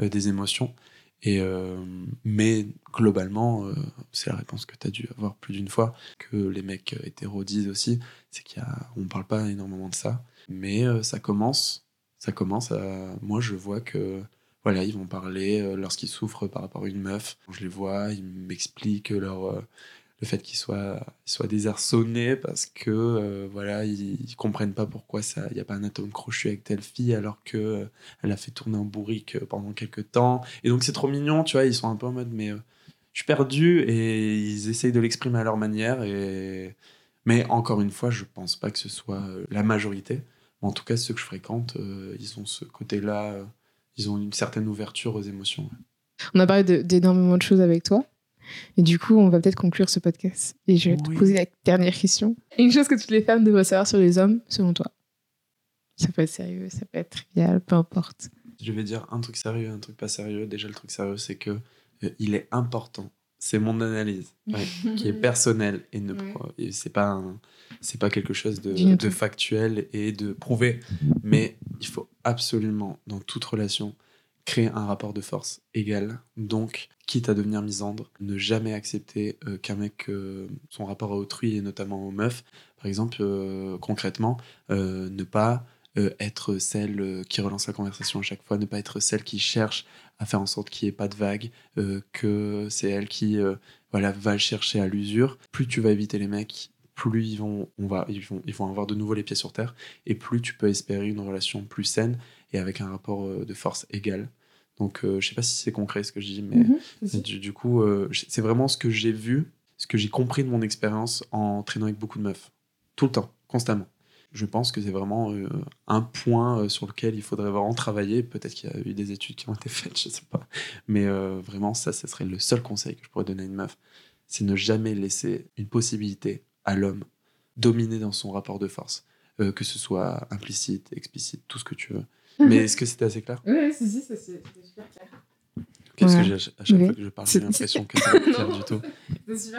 B: euh, émotions. Et euh, mais globalement, euh, c'est la réponse que tu as dû avoir plus d'une fois, que les mecs euh, hétéros disent aussi, c'est qu'il y a, on parle pas énormément de ça, mais euh, ça commence, ça commence moi je vois que voilà, ils vont parler euh, lorsqu'ils souffrent par rapport à une meuf, je les vois, ils m'expliquent leur euh, le fait qu'ils soient, soient désarçonnés parce que euh, voilà ils, comprennent pas pourquoi ça il y a pas un atome crochu avec telle fille alors que euh, elle a fait tourner en bourrique pendant quelques temps. Et donc c'est trop mignon tu vois ils sont un peu en mode mais je suis perdu et ils essayent de l'exprimer à leur manière et mais encore une fois je pense pas que ce soit la majorité. En tout cas ceux que je fréquente ils ont ce côté là ils ont une certaine ouverture aux émotions ouais.
A: On a parlé de- d'énormément de, choses avec toi. Et du coup, on va peut-être conclure ce podcast. Et je vais
B: Oui.
A: te poser la dernière question. Une chose que toutes les femmes devraient savoir sur les hommes, selon toi? Ça peut être sérieux, ça peut être trivial, peu importe.
B: Je vais dire un truc sérieux, un truc pas sérieux. Déjà, le truc sérieux, c'est que euh, il est important. C'est mon analyse, ouais, qui est personnelle et ne
A: Ouais.
B: et c'est pas un- c'est pas quelque chose de, factuel et de prouvé. Mais il faut absolument dans toute relation créer un rapport de force égal. Donc, quitte à devenir misandre, ne jamais accepter euh, qu'un mec euh, son rapport à autrui et notamment aux meufs, par exemple, euh, concrètement, ne pas euh, être celle euh, qui relance la conversation à chaque fois, ne pas être celle qui cherche à faire en sorte qu'il n'y ait pas de vague, euh, que c'est elle qui euh, voilà, va le chercher à l'usure. Plus tu vas éviter les mecs, plus ils vont, on va, ils, vont, ils vont avoir de nouveau les pieds sur terre, et plus tu peux espérer une relation plus saine et avec un rapport de force égal. Donc je sais pas si c'est concret ce que je dis, mais
A: Mhm.
B: du, du coup, c'est vraiment ce que j'ai vu, ce que j'ai compris de mon expérience en traînant avec beaucoup de meufs. Tout le temps, constamment. Je pense que c'est vraiment euh, un point euh, sur lequel il faudrait vraiment travailler. Peut-être qu'il y a eu des études qui ont été faites, je sais pas. Mais euh, vraiment, ça, ce serait le seul conseil que je pourrais donner à une meuf. C'est ne jamais laisser une possibilité à l'homme dominer dans son rapport de force. Euh, que ce soit implicite, explicite, tout ce que tu veux. Mais est-ce que c'était assez clair?
A: Oui, si, si, c'est super clair.
B: Qu'est-ce
A: Ouais.
B: que j'ai à ch- à chaque
A: Oui.
B: fois que je parle, j'ai l'impression que c'est pas clair du tout.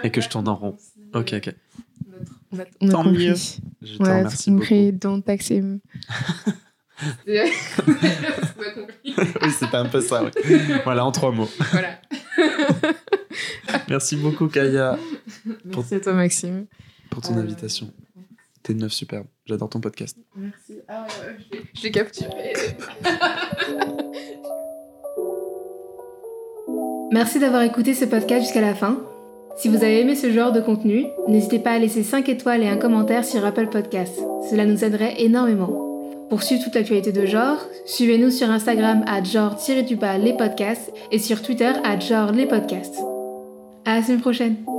B: Et que je tourne en rond. Ok, ok.
A: On a, on a
B: Tant
A: compris.
B: mieux. Je te
A: On a
B: remercie
A: compris,
B: beaucoup.
A: don't tax him.
B: oui, c'était un peu ça. ouais. Voilà, en trois mots.
A: Voilà.
B: Merci beaucoup, Kaya,
A: Merci à toi, Maxime.
B: pour ton
A: Euh,
B: invitation. T'es une meuf superbe. J'adore ton podcast.
A: Merci. Ah, ouais, je l'ai capturé.
C: Merci d'avoir écouté ce podcast jusqu'à la fin. Si vous avez aimé ce genre de contenu, n'hésitez pas à laisser 5 étoiles et un commentaire sur Apple Podcasts. Cela nous aiderait énormément. Pour suivre toute l'actualité de genre, suivez-nous sur Instagram à genre-les podcasts et sur Twitter à genre les podcasts. À la semaine prochaine!